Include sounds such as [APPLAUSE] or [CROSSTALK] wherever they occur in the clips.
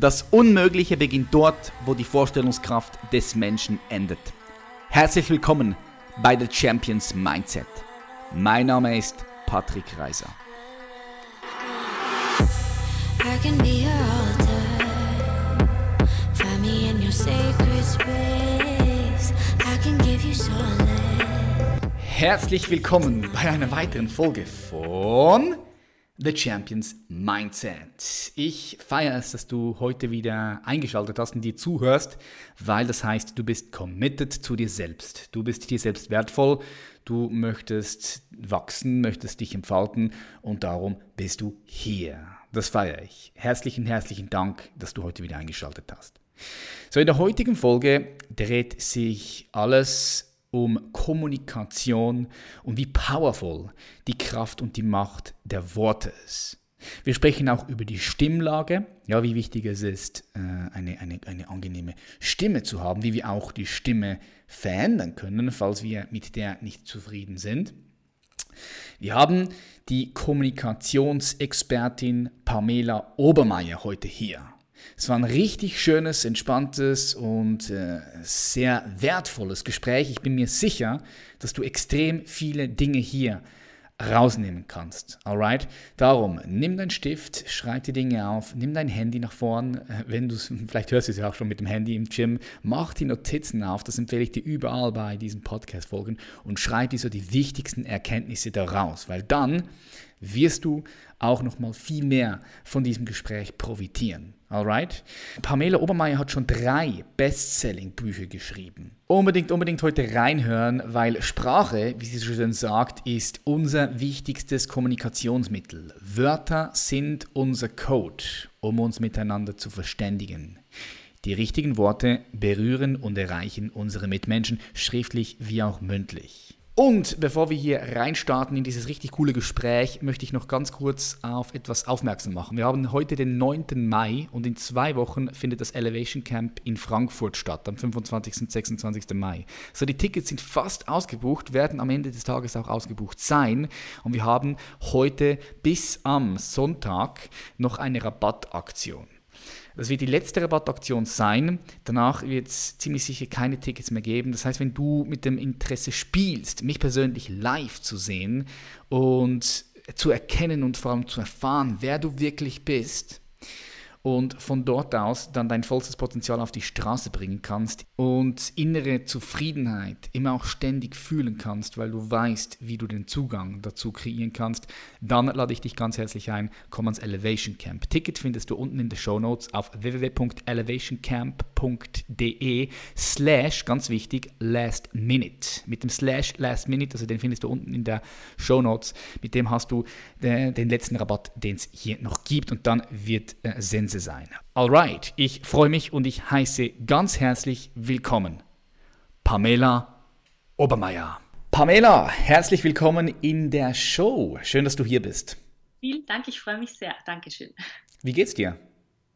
Das Unmögliche beginnt dort, wo die Vorstellungskraft des Menschen endet. Herzlich willkommen bei The Champions Mindset. Mein Name ist Patrick Reiser. Herzlich willkommen bei einer weiteren Folge von The Champions Mindset. Ich feiere es, dass du heute wieder eingeschaltet hast und dir zuhörst, weil das heißt, du bist committed zu dir selbst. Du bist dir selbst wertvoll, du möchtest wachsen, möchtest dich entfalten und darum bist du hier. Das feiere ich. Herzlichen, herzlichen Dank, dass du heute wieder eingeschaltet hast. So, in der heutigen Folge dreht sich alles um Kommunikation und wie powerful die Kraft und die Macht der Worte ist. Wir sprechen auch über die Stimmlage, ja, wie wichtig es ist, äh, eine, eine, eine angenehme Stimme zu haben, wie wir auch die Stimme verändern können, falls wir mit der nicht zufrieden sind. Wir haben die Kommunikationsexpertin Pamela Obermeier heute hier. Es war ein richtig schönes, entspanntes und äh, sehr wertvolles Gespräch. Ich bin mir sicher, dass du extrem viele Dinge hier rausnehmen kannst. Alright? Darum, nimm deinen Stift, schreib die Dinge auf, nimm dein Handy nach vorn, äh, wenn du es, [LAUGHS] vielleicht hörst du es ja auch schon mit dem Handy im Gym, mach die Notizen auf, das empfehle ich dir überall bei diesen Podcast-Folgen und schreib dir so die wichtigsten Erkenntnisse daraus, weil dann wirst du auch noch mal viel mehr von diesem Gespräch profitieren. Alright? Pamela Obermeier hat schon drei Bestselling-Bücher geschrieben. Unbedingt, unbedingt heute reinhören, weil Sprache, wie sie so schön sagt, ist unser wichtigstes Kommunikationsmittel. Wörter sind unser Code, um uns miteinander zu verständigen. Die richtigen Worte berühren und erreichen unsere Mitmenschen, schriftlich wie auch mündlich. Und bevor wir hier reinstarten in dieses richtig coole Gespräch, möchte ich noch ganz kurz auf etwas aufmerksam machen. Wir haben heute den 9. Mai und in zwei Wochen findet das Elevation Camp in Frankfurt statt, am 25. und 26. Mai. So, die Tickets sind fast ausgebucht, werden am Ende des Tages auch ausgebucht sein. Und wir haben heute bis am Sonntag noch eine Rabattaktion. Das wird die letzte Rabattaktion sein. Danach wird es ziemlich sicher keine Tickets mehr geben. Das heißt, wenn du mit dem Interesse spielst, mich persönlich live zu sehen und zu erkennen und vor allem zu erfahren, wer du wirklich bist, und von dort aus dann dein vollstes Potenzial auf die Straße bringen kannst und innere Zufriedenheit immer auch ständig fühlen kannst, weil du weißt, wie du den Zugang dazu kreieren kannst, dann lade ich dich ganz herzlich ein, komm ans Elevation Camp. Ticket findest du unten in den Show Notes auf www.elevationcamp.de slash, ganz wichtig, last minute. Mit dem slash last minute, also den findest du unten in der Show Notes, mit dem hast du den, den letzten Rabatt, den es hier noch gibt und dann wird äh, sensationell Gänse sein. Alright, ich freue mich und ich heiße ganz herzlich willkommen Pamela Obermeier. Pamela, herzlich willkommen in der Show. Schön, dass du hier bist. Vielen Dank, ich freue mich sehr. Dankeschön. Wie geht's dir?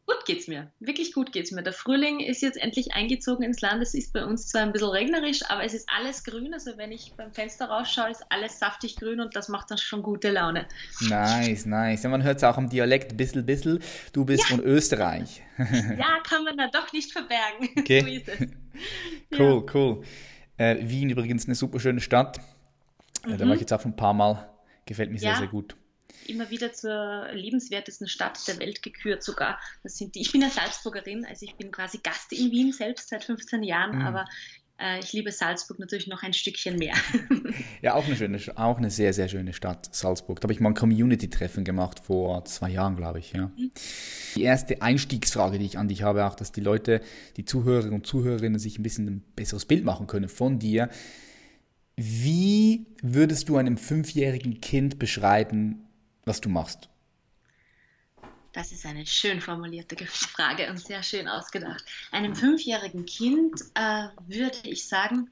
Gut geht's mir. Wirklich gut geht's mir. Der Frühling ist jetzt endlich eingezogen ins Land. Es ist bei uns zwar ein bisschen regnerisch, aber es ist alles grün. Also wenn ich beim Fenster rausschaue, ist alles saftig grün und das macht dann schon gute Laune. Nice, nice. Ja, man hört es auch am Dialekt bissel bissel. Du bist ja. von Österreich. [LAUGHS] ja, kann man da doch nicht verbergen. [LAUGHS] Okay. So [LAUGHS] cool, ja. cool. Äh, Wien übrigens eine super schöne Stadt. Mhm. Da war ich jetzt auch schon ein paar Mal. Gefällt mir sehr, sehr gut immer wieder zur liebenswertesten Stadt der Welt gekürt sogar. Das sind die, ich bin ja Salzburgerin, also ich bin quasi Gast in Wien selbst seit 15 Jahren, mhm. aber äh, ich liebe Salzburg natürlich noch ein Stückchen mehr. [LAUGHS] ja, auch eine schöne, auch eine sehr, sehr schöne Stadt, Salzburg. Da habe ich mal ein Community-Treffen gemacht vor zwei Jahren, glaube ich. Ja. Mhm. Die erste Einstiegsfrage, die ich an dich habe, auch, dass die Leute, die Zuhörerinnen und Zuhörerinnen sich ein bisschen ein besseres Bild machen können von dir. Wie würdest du einem fünfjährigen Kind beschreiben, was du machst? Das ist eine schön formulierte [LAUGHS] Frage und sehr schön ausgedacht. Einem fünfjährigen Kind äh, würde ich sagen,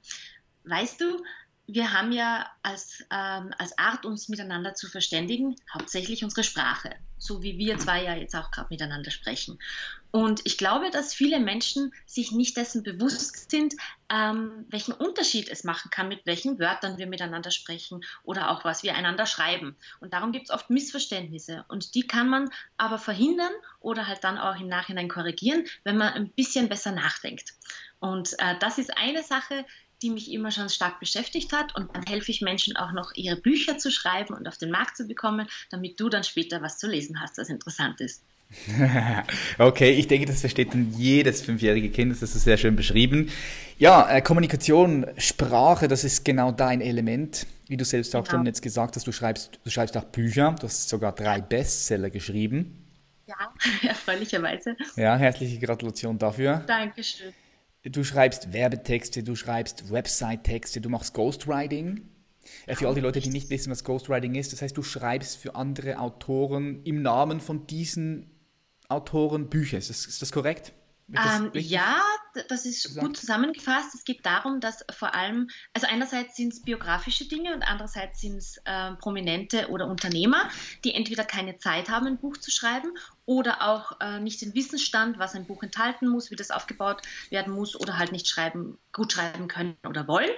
weißt du, wir haben ja als, ähm, als Art, uns miteinander zu verständigen, hauptsächlich unsere Sprache, so wie wir zwei ja jetzt auch gerade miteinander sprechen. Und ich glaube, dass viele Menschen sich nicht dessen bewusst sind, ähm, welchen Unterschied es machen kann, mit welchen Wörtern wir miteinander sprechen oder auch was wir einander schreiben. Und darum gibt es oft Missverständnisse. Und die kann man aber verhindern oder halt dann auch im Nachhinein korrigieren, wenn man ein bisschen besser nachdenkt. Und äh, das ist eine Sache, die mich immer schon stark beschäftigt hat. Und dann helfe ich Menschen auch noch, ihre Bücher zu schreiben und auf den Markt zu bekommen, damit du dann später was zu lesen hast, was interessant ist. [LAUGHS] okay, ich denke, das versteht dann jedes fünfjährige Kind. Das ist sehr schön beschrieben. Ja, äh, Kommunikation, Sprache, das ist genau dein Element. Wie du selbst auch genau. schon jetzt gesagt hast, du schreibst, du schreibst auch Bücher. Du hast sogar drei Bestseller geschrieben. Ja, [LAUGHS] erfreulicherweise. Ja, herzliche Gratulation dafür. Dankeschön. Du schreibst Werbetexte, du schreibst Website-Texte, du machst Ghostwriting. Äh, für all die Leute, die nicht wissen, was Ghostwriting ist, das heißt, du schreibst für andere Autoren im Namen von diesen Autoren Bücher. Ist das, ist das korrekt? Ähm, ja, das ist gesagt? gut zusammengefasst. Es geht darum, dass vor allem, also einerseits sind es biografische Dinge und andererseits sind es äh, Prominente oder Unternehmer, die entweder keine Zeit haben, ein Buch zu schreiben oder auch äh, nicht den Wissensstand, was ein Buch enthalten muss, wie das aufgebaut werden muss oder halt nicht schreiben, gut schreiben können oder wollen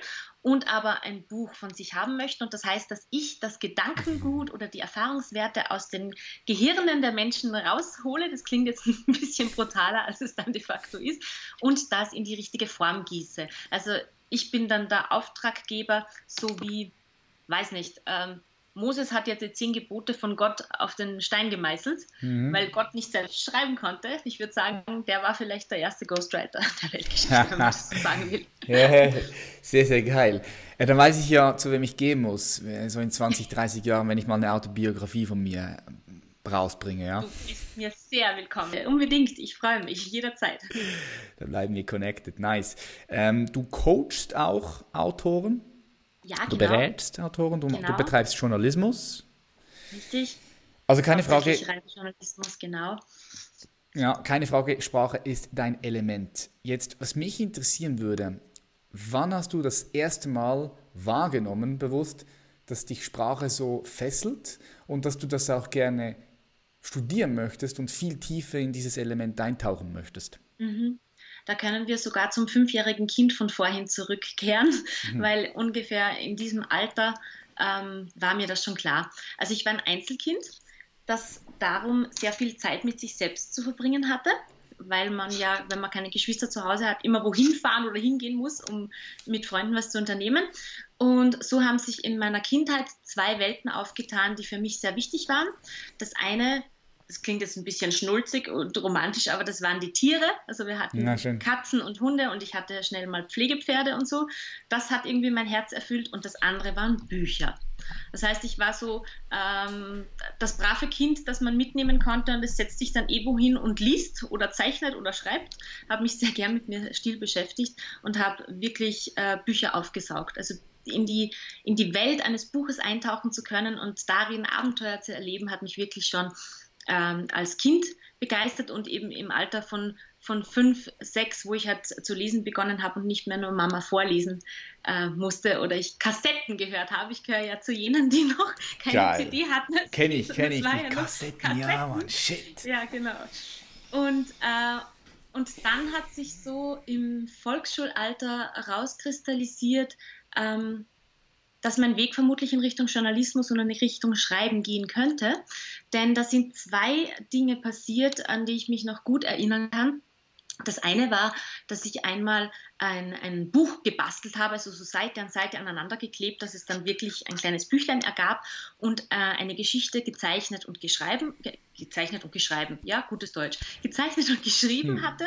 und aber ein Buch von sich haben möchten. Und das heißt, dass ich das Gedankengut oder die Erfahrungswerte aus den Gehirnen der Menschen raushole. Das klingt jetzt [LAUGHS] ein bisschen brutaler, als es dann de facto ist. Und das in die richtige Form gieße. Also ich bin dann der Auftraggeber, so wie, weiß nicht, ähm, Moses hat jetzt die zehn Gebote von Gott auf den Stein gemeißelt, mhm. weil Gott nicht selbst schreiben konnte. Ich würde sagen, der war vielleicht der erste Ghostwriter [LAUGHS] der Weltgeschichte, wenn man das so [LAUGHS] sagen will. Ja, sehr, sehr geil. Ja, dann weiß ich ja, zu wem ich gehen muss, so in 20, 30 Jahren, wenn ich mal eine Autobiografie von mir rausbringe. Ja? Du bist mir sehr willkommen. Unbedingt, ich freue mich jederzeit. Dann bleiben wir connected, nice. Ähm, du coachst auch Autoren? Ja, du genau. berätst Autoren, du, genau. du, betreibst Journalismus. Richtig. Also keine Frage. Journalismus, genau. Ja, keine Frage, Sprache ist dein Element. Jetzt, was mich interessieren würde, wann hast du das erste Mal wahrgenommen, bewusst, dass dich Sprache so fesselt und dass du das auch gerne studieren möchtest und viel tiefer in dieses Element eintauchen möchtest? Mhm. Da können wir sogar zum fünfjährigen Kind von vorhin zurückkehren, mhm. weil ungefähr in diesem Alter ähm, war mir das schon klar. Also ich war ein Einzelkind, das darum sehr viel Zeit mit sich selbst zu verbringen hatte, weil man ja, wenn man keine Geschwister zu Hause hat, immer wohin fahren oder hingehen muss, um mit Freunden was zu unternehmen. Und so haben sich in meiner Kindheit zwei Welten aufgetan, die für mich sehr wichtig waren. Das eine das klingt jetzt ein bisschen schnulzig und romantisch, aber das waren die Tiere. Also wir hatten Katzen und Hunde und ich hatte schnell mal Pflegepferde und so. Das hat irgendwie mein Herz erfüllt und das andere waren Bücher. Das heißt, ich war so ähm, das brave Kind, das man mitnehmen konnte und es setzt sich dann eh wohin und liest oder zeichnet oder schreibt. Habe mich sehr gern mit mir still beschäftigt und habe wirklich äh, Bücher aufgesaugt. Also in die, in die Welt eines Buches eintauchen zu können und darin Abenteuer zu erleben, hat mich wirklich schon ähm, als Kind begeistert und eben im Alter von, von fünf, sechs, wo ich halt zu lesen begonnen habe und nicht mehr nur Mama vorlesen äh, musste oder ich Kassetten gehört habe. Ich gehöre ja zu jenen, die noch keine Geil. CD hatten. Kenne ich, [LAUGHS] kenne ich. Ja Kassetten, Kassetten, ja, Mann, shit. Ja, genau. Und, äh, und dann hat sich so im Volksschulalter rauskristallisiert, ähm, dass mein Weg vermutlich in Richtung Journalismus und in Richtung Schreiben gehen könnte. Denn da sind zwei Dinge passiert, an die ich mich noch gut erinnern kann. Das eine war, dass ich einmal ein, ein Buch gebastelt habe, also so Seite an Seite aneinander geklebt, dass es dann wirklich ein kleines Büchlein ergab und äh, eine Geschichte gezeichnet und geschrieben, ge gezeichnet und geschrieben, ja, gutes Deutsch, gezeichnet und geschrieben hm. hatte.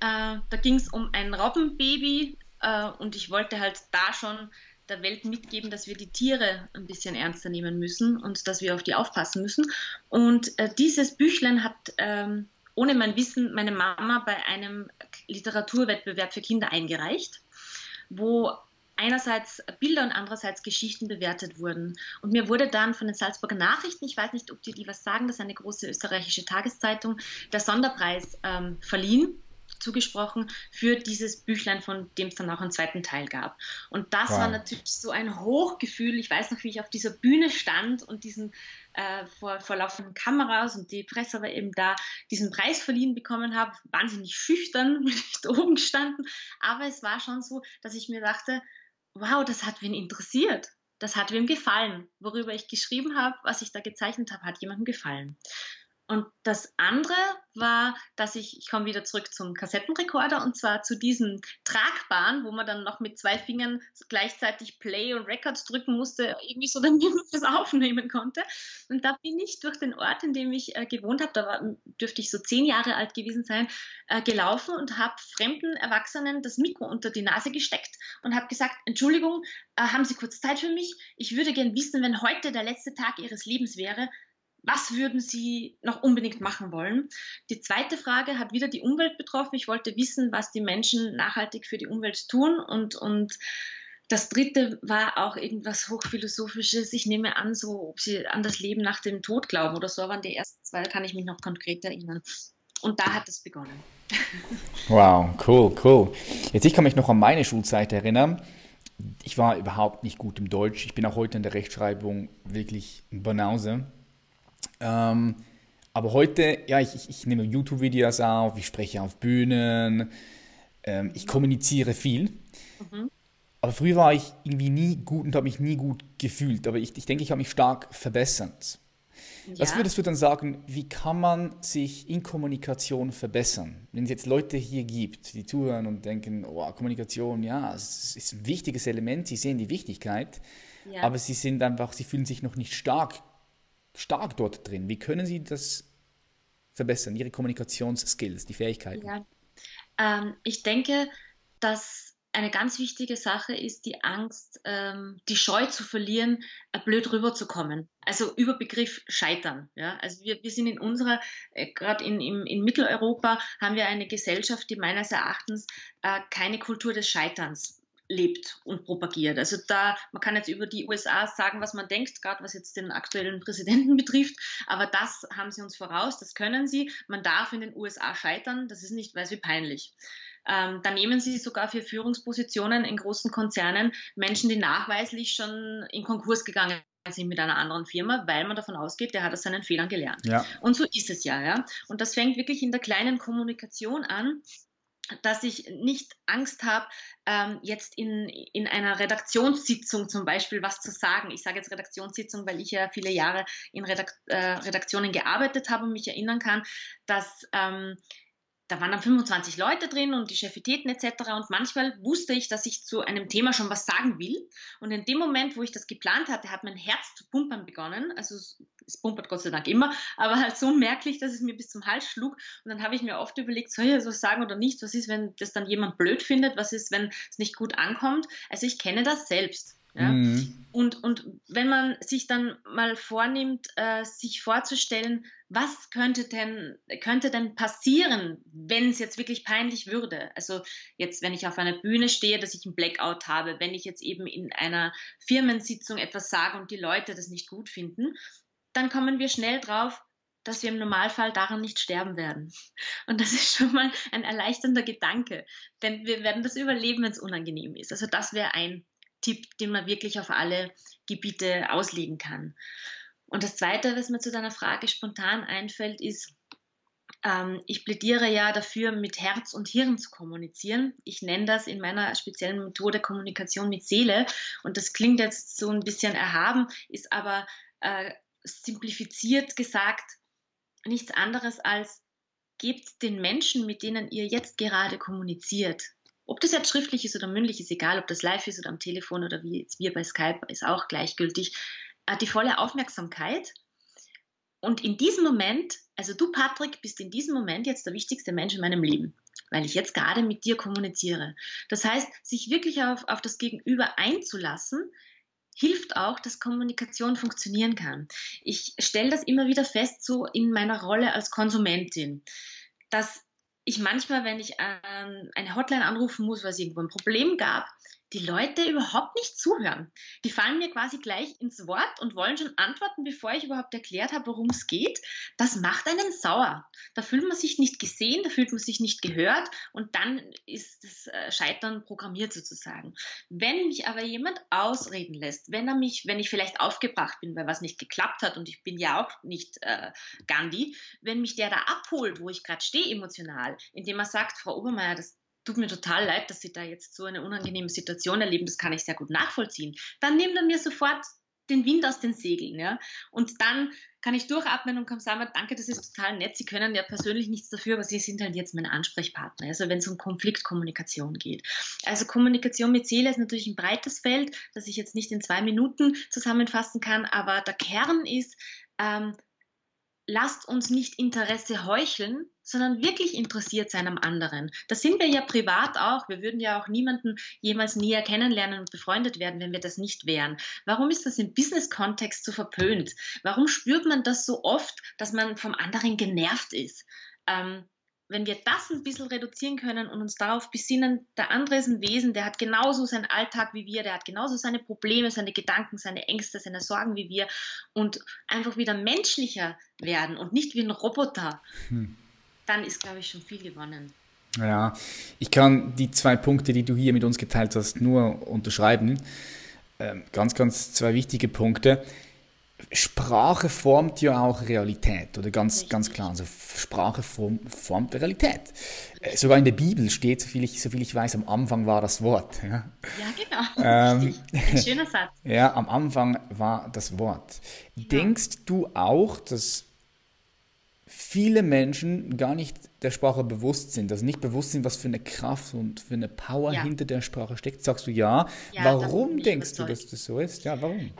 Äh, da ging es um ein Robbenbaby äh, und ich wollte halt da schon der Welt mitgeben, dass wir die Tiere ein bisschen ernster nehmen müssen und dass wir auf die aufpassen müssen. Und äh, dieses Büchlein hat ähm, ohne mein Wissen meine Mama bei einem Literaturwettbewerb für Kinder eingereicht, wo einerseits Bilder und andererseits Geschichten bewertet wurden. Und mir wurde dann von den Salzburger Nachrichten, ich weiß nicht, ob die die was sagen, das ist eine große österreichische Tageszeitung, der Sonderpreis ähm, verliehen zugesprochen für dieses Büchlein, von dem es dann auch einen zweiten Teil gab. Und das wow. war natürlich so ein Hochgefühl. Ich weiß noch, wie ich auf dieser Bühne stand und diesen äh, vor, vor laufenden Kameras und die Presse war eben da, diesen Preis verliehen bekommen habe. Wahnsinnig schüchtern [LAUGHS] bin ich da oben gestanden. Aber es war schon so, dass ich mir dachte, wow, das hat wen interessiert. Das hat wem gefallen. Worüber ich geschrieben habe, was ich da gezeichnet habe, hat jemandem gefallen. Und das andere war, dass ich, ich komme wieder zurück zum Kassettenrekorder und zwar zu diesen tragbaren, wo man dann noch mit zwei Fingern gleichzeitig Play und Records drücken musste, irgendwie so, [LAUGHS] damit man das aufnehmen konnte. Und da bin ich durch den Ort, in dem ich äh, gewohnt habe, da war, dürfte ich so zehn Jahre alt gewesen sein, äh, gelaufen und habe fremden Erwachsenen das Mikro unter die Nase gesteckt und habe gesagt, Entschuldigung, äh, haben Sie kurz Zeit für mich? Ich würde gern wissen, wenn heute der letzte Tag Ihres Lebens wäre, was würden Sie noch unbedingt machen wollen? Die zweite Frage hat wieder die Umwelt betroffen. Ich wollte wissen, was die Menschen nachhaltig für die Umwelt tun. Und, und das dritte war auch irgendwas Hochphilosophisches. Ich nehme an, so, ob Sie an das Leben nach dem Tod glauben oder so, waren die ersten zwei, kann ich mich noch konkret erinnern. Und da hat es begonnen. Wow, cool, cool. Jetzt ich kann mich noch an meine Schulzeit erinnern. Ich war überhaupt nicht gut im Deutsch. Ich bin auch heute in der Rechtschreibung wirklich Banause. Ähm, aber heute, ja, ich, ich, ich nehme YouTube-Videos auf, ich spreche auf Bühnen, ähm, ich kommuniziere viel. Mhm. Aber früher war ich irgendwie nie gut und habe mich nie gut gefühlt. Aber ich, ich denke, ich habe mich stark verbessert. Ja. Was würdest du dann sagen, wie kann man sich in Kommunikation verbessern? Wenn es jetzt Leute hier gibt, die zuhören und denken, oh, Kommunikation, ja, es ist ein wichtiges Element, sie sehen die Wichtigkeit, ja. aber sie sind einfach, sie fühlen sich noch nicht stark stark dort drin. Wie können Sie das verbessern, Ihre Kommunikationsskills, die Fähigkeiten? Ja. Ähm, ich denke, dass eine ganz wichtige Sache ist die Angst, ähm, die Scheu zu verlieren, äh, blöd rüberzukommen. Also über Begriff Scheitern. Ja? Also wir, wir sind in unserer, äh, gerade in, in Mitteleuropa, haben wir eine Gesellschaft, die meines Erachtens äh, keine Kultur des Scheiterns lebt und propagiert. Also da, man kann jetzt über die USA sagen, was man denkt, gerade was jetzt den aktuellen Präsidenten [LAUGHS] betrifft, aber das haben sie uns voraus, das können sie. Man darf in den USA scheitern, das ist nicht weiß wie peinlich. Ähm, da nehmen sie sogar für Führungspositionen in großen Konzernen Menschen, die nachweislich schon in Konkurs gegangen sind mit einer anderen Firma, weil man davon ausgeht, der hat aus seinen Fehlern gelernt. Ja. Und so ist es ja, ja. Und das fängt wirklich in der kleinen Kommunikation an dass ich nicht Angst habe, ähm, jetzt in, in einer Redaktionssitzung zum Beispiel was zu sagen. Ich sage jetzt Redaktionssitzung, weil ich ja viele Jahre in Redak äh, Redaktionen gearbeitet habe und mich erinnern kann, dass ähm, da waren dann 25 Leute drin und die Chefitäten etc. Und manchmal wusste ich, dass ich zu einem Thema schon was sagen will. Und in dem Moment, wo ich das geplant hatte, hat mein Herz zu pumpern begonnen. Also es pumpert Gott sei Dank immer, [LAUGHS] aber halt so merklich, dass es mir bis zum Hals schlug. Und dann habe ich mir oft überlegt, soll ich das was sagen oder nicht? Was ist, wenn das dann jemand blöd findet? Was ist, wenn es nicht gut ankommt? Also ich kenne das selbst. Ja? Mhm. Und, und wenn man sich dann mal vornimmt, äh, sich vorzustellen, was könnte denn, könnte denn passieren, wenn es jetzt wirklich peinlich würde? Also jetzt, wenn ich auf einer Bühne stehe, dass ich einen Blackout habe, wenn ich jetzt eben in einer Firmensitzung etwas sage und die Leute das nicht gut finden, dann kommen wir schnell drauf, dass wir im Normalfall daran nicht sterben werden. Und das ist schon mal ein erleichternder Gedanke, denn wir werden das überleben, wenn es unangenehm ist. Also das wäre ein Tipp, den man wirklich auf alle Gebiete auslegen kann. Und das Zweite, was mir zu deiner Frage spontan einfällt, ist, ähm, ich plädiere ja dafür, mit Herz und Hirn zu kommunizieren. Ich nenne das in meiner speziellen Methode Kommunikation mit Seele. Und das klingt jetzt so ein bisschen erhaben, ist aber äh, simplifiziert gesagt nichts anderes als gebt den Menschen, mit denen ihr jetzt gerade kommuniziert, ob das jetzt schriftlich ist oder mündlich, ist egal, ob das live ist oder am Telefon oder wie jetzt wir bei Skype, ist auch gleichgültig, äh, die volle Aufmerksamkeit. Und in diesem Moment, also du, Patrick, bist in diesem Moment jetzt der wichtigste Mensch in meinem Leben, weil ich jetzt gerade mit dir kommuniziere. Das heißt, sich wirklich auf, auf das Gegenüber einzulassen, hilft auch, dass Kommunikation funktionieren kann. Ich stelle das immer wieder fest, so in meiner Rolle als Konsumentin, dass ich manchmal, wenn ich ähm, eine Hotline anrufen muss, weil es irgendwo ein Problem gab, die Leute überhaupt nicht zuhören. Die fallen mir quasi gleich ins Wort und wollen schon antworten, bevor ich überhaupt erklärt habe, worum es geht. Das macht einen sauer. Da fühlt man sich nicht gesehen, da fühlt man sich nicht gehört und dann ist das äh, Scheitern programmiert sozusagen. Wenn mich aber jemand ausreden lässt, wenn er mich, wenn ich vielleicht aufgebracht bin, weil was nicht geklappt hat und ich bin ja auch nicht äh, Gandhi, wenn mich der da abholt, wo ich gerade stehe emotional, indem er sagt, Frau Obermeier, das tut mir total leid, dass Sie da jetzt so eine unangenehme Situation erleben, das kann ich sehr gut nachvollziehen, dann nimmt er mir sofort den Wind aus den Segeln. Ja? Und dann kann ich durchatmen und kann sagen, danke, das ist total nett. Sie können ja persönlich nichts dafür, aber Sie sind halt jetzt mein Ansprechpartner, also wenn es um Konfliktkommunikation geht. Also Kommunikation mit Seele ist natürlich ein breites Feld, das ich jetzt nicht in zwei Minuten zusammenfassen kann, aber der Kern ist, ähm, lasst uns nicht Interesse heucheln, sondern wirklich interessiert sein am anderen. Das sind wir ja privat auch. Wir würden ja auch niemanden jemals näher kennenlernen und befreundet werden, wenn wir das nicht wären. Warum ist das im Business-Kontext so verpönt? Warum spürt man das so oft, dass man vom anderen genervt ist? Ähm, wenn wir das ein bisschen reduzieren können und uns darauf besinnen, der andere ist ein Wesen, der hat genauso seinen Alltag wie wir, der hat genauso seine Probleme, seine Gedanken, seine Ängste, seine Sorgen wie wir und einfach wieder menschlicher werden und nicht wie ein Roboter, hm. dann ist, glaube ich, schon viel gewonnen. Ja, ich kann die zwei Punkte, die du hier mit uns geteilt hast, nur unterschreiben. Ähm, ganz, ganz zwei wichtige Punkte. Sprache formt ja auch Realität, oder ganz, ganz klar. Also Sprache form, formt Realität. Äh, sogar in der Bibel steht, soviel ich, soviel ich weiß, am Anfang war das Wort. Ja, ja genau. Ähm, Ein schöner Satz. [LAUGHS] Ja, am Anfang war das Wort. Ja. Denkst du auch, dass viele Menschen gar nicht der Sprache bewusst sind, also nicht bewusst sind, was für eine Kraft und für eine Power ja. hinter der Sprache steckt? Sagst du ja. ja warum denkst du, dass das so ist? Ja, warum?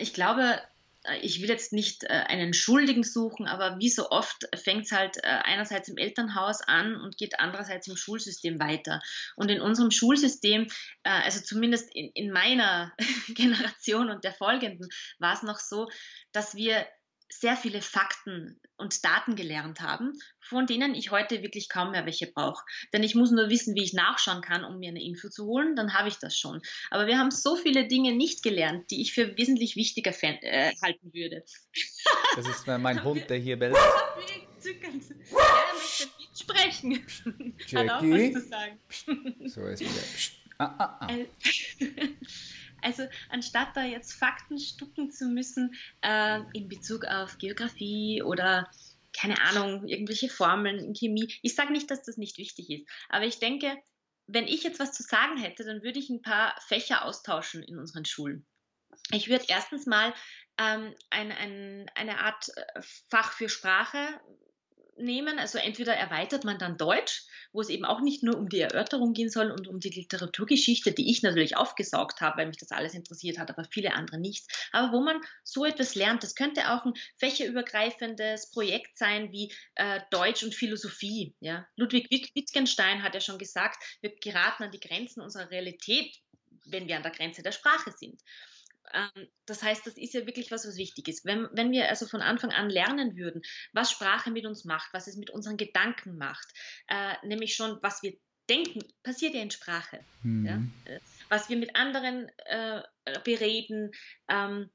Ich glaube, äh, ich will jetzt nicht äh, einen Schuldigen suchen, aber wie so oft fängt es halt äh, einerseits im Elternhaus an und geht andererseits im Schulsystem weiter. Und in unserem Schulsystem, also zumindest in, in meiner [LAUGHS] Generation und der folgenden, war es noch so, dass wir sehr viele Fakten und Daten gelernt haben, von denen ich heute wirklich kaum mehr welche brauche. Denn ich muss nur wissen, wie ich nachschauen kann, um mir eine Info zu holen, dann habe ich das schon. Aber wir haben so viele Dinge nicht gelernt, die ich für wesentlich wichtiger äh, halten würde. [LAUGHS] Das ist mein [LAUGHS] Hund, der hier bellt. [LAUGHS] Ja, er möchte nicht sprechen. Hat auch was zu sagen. So ist wieder. Ah, ah, ah. Also anstatt da jetzt Fakten stucken zu müssen äh, in Bezug auf Geografie oder keine Ahnung, irgendwelche Formeln in Chemie. Ich sage nicht, dass das nicht wichtig ist, aber ich denke, wenn ich jetzt was zu sagen hätte, dann würde ich ein paar Fächer austauschen in unseren Schulen. Ich würde erstens mal ähm, ein, ein, eine Art äh, Fach für Sprache nehmen. Also entweder erweitert man dann Deutsch, wo es eben auch nicht nur um die Erörterung gehen soll und um die Literaturgeschichte, die ich natürlich aufgesaugt habe, weil mich das alles interessiert hat, aber viele andere nicht. Aber wo man so etwas lernt, das könnte auch ein fächerübergreifendes Projekt sein wie äh, Deutsch und Philosophie. Ja? Ludwig Wittgenstein hat ja schon gesagt, wir geraten an die Grenzen unserer Realität, wenn wir an der Grenze der Sprache sind. Ähm, das heißt, das ist ja wirklich was, was wichtig ist. Wenn, wenn wir also von Anfang an lernen würden, was Sprache mit uns macht, was es mit unseren Gedanken macht, äh, nämlich schon, was wir denken, passiert ja in Sprache. Mhm. Ja? Äh, was wir mit anderen äh, bereden, ähm,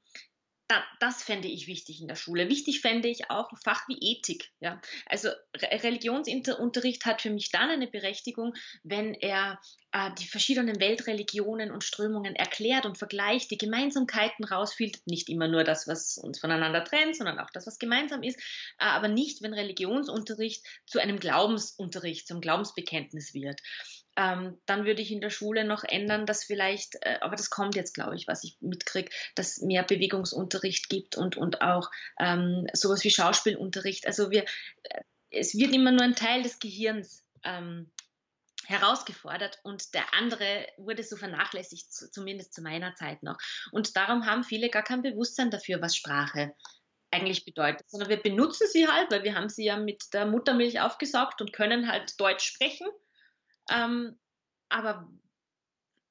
das fände ich wichtig in der Schule. Wichtig fände ich auch ein Fach wie Ethik. Ja? Also Religionsunterricht hat für mich dann eine Berechtigung, wenn er äh, die verschiedenen Weltreligionen und Strömungen erklärt und vergleicht, die Gemeinsamkeiten rausfiltert. Nicht immer nur das, was uns voneinander trennt, sondern auch das, was gemeinsam ist. Äh, aber nicht, wenn Religionsunterricht zu einem Glaubensunterricht, zum Glaubensbekenntnis wird ähm, dann würde ich in der Schule noch ändern, dass vielleicht, äh, aber das kommt jetzt, glaube ich, was ich mitkriege, dass mehr Bewegungsunterricht gibt und, und auch ähm, sowas wie Schauspielunterricht. Also wir, äh, es wird immer nur ein Teil des Gehirns ähm, herausgefordert und der andere wurde so vernachlässigt, zumindest zu meiner Zeit noch. Und darum haben viele gar kein Bewusstsein dafür, was Sprache eigentlich bedeutet, sondern wir benutzen sie halt, weil wir haben sie ja mit der Muttermilch aufgesaugt und können halt Deutsch sprechen ähm, aber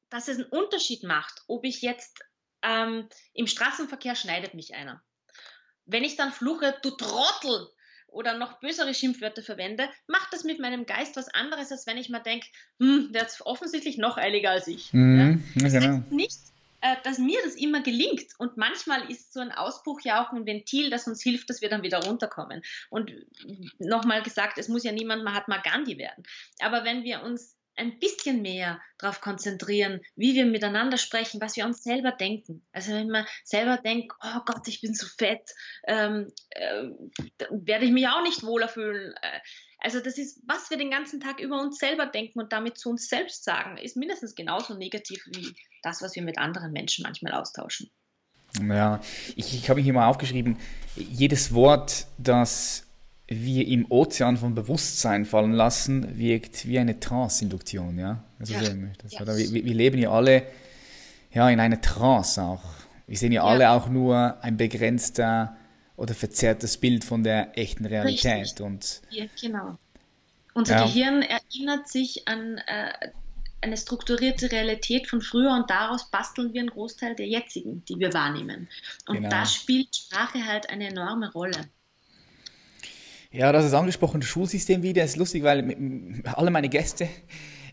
dass es einen Unterschied macht, ob ich jetzt ähm, im Straßenverkehr schneidet mich einer. Wenn ich dann fluche, du Trottel, oder noch bösere Schimpfwörter verwende, macht das mit meinem Geist was anderes, als wenn ich mir denke, hm, der ist offensichtlich noch eiliger als ich. Mhm, ja? Das genau. heißt nicht, äh, dass mir das immer gelingt. Und manchmal ist so ein Ausbruch ja auch ein Ventil, das uns hilft, dass wir dann wieder runterkommen. Und nochmal gesagt, es muss ja niemand Mahatma Gandhi werden. Aber wenn wir uns ein bisschen mehr darauf konzentrieren, wie wir miteinander sprechen, was wir uns selber denken. Also wenn man selber denkt, oh Gott, ich bin so fett, ähm, äh, werde ich mich auch nicht wohler fühlen. Äh, also das ist, was wir den ganzen Tag über uns selber denken und damit zu uns selbst sagen, ist mindestens genauso negativ wie das, was wir mit anderen Menschen manchmal austauschen. Ja, ich, ich habe hier mal aufgeschrieben, jedes Wort, das wir im Ozean von Bewusstsein fallen lassen, wirkt wie eine Trance-Induktion, ja? Also ja. ja. Wir, wir, leben ja alle ja, in einer Trance auch. Wir sehen ja, ja, alle auch nur ein begrenzter oder verzerrtes Bild von der echten Realität. Richtig. Und, ja, genau. Unser Gehirn erinnert sich an äh, eine strukturierte Realität von früher und daraus basteln wir einen Großteil der jetzigen, die wir wahrnehmen. Und genau. da spielt Sprache halt eine enorme Rolle. Ja, das ist angesprochen, das Schulsystem wieder. Das ist lustig, weil alle meine Gäste,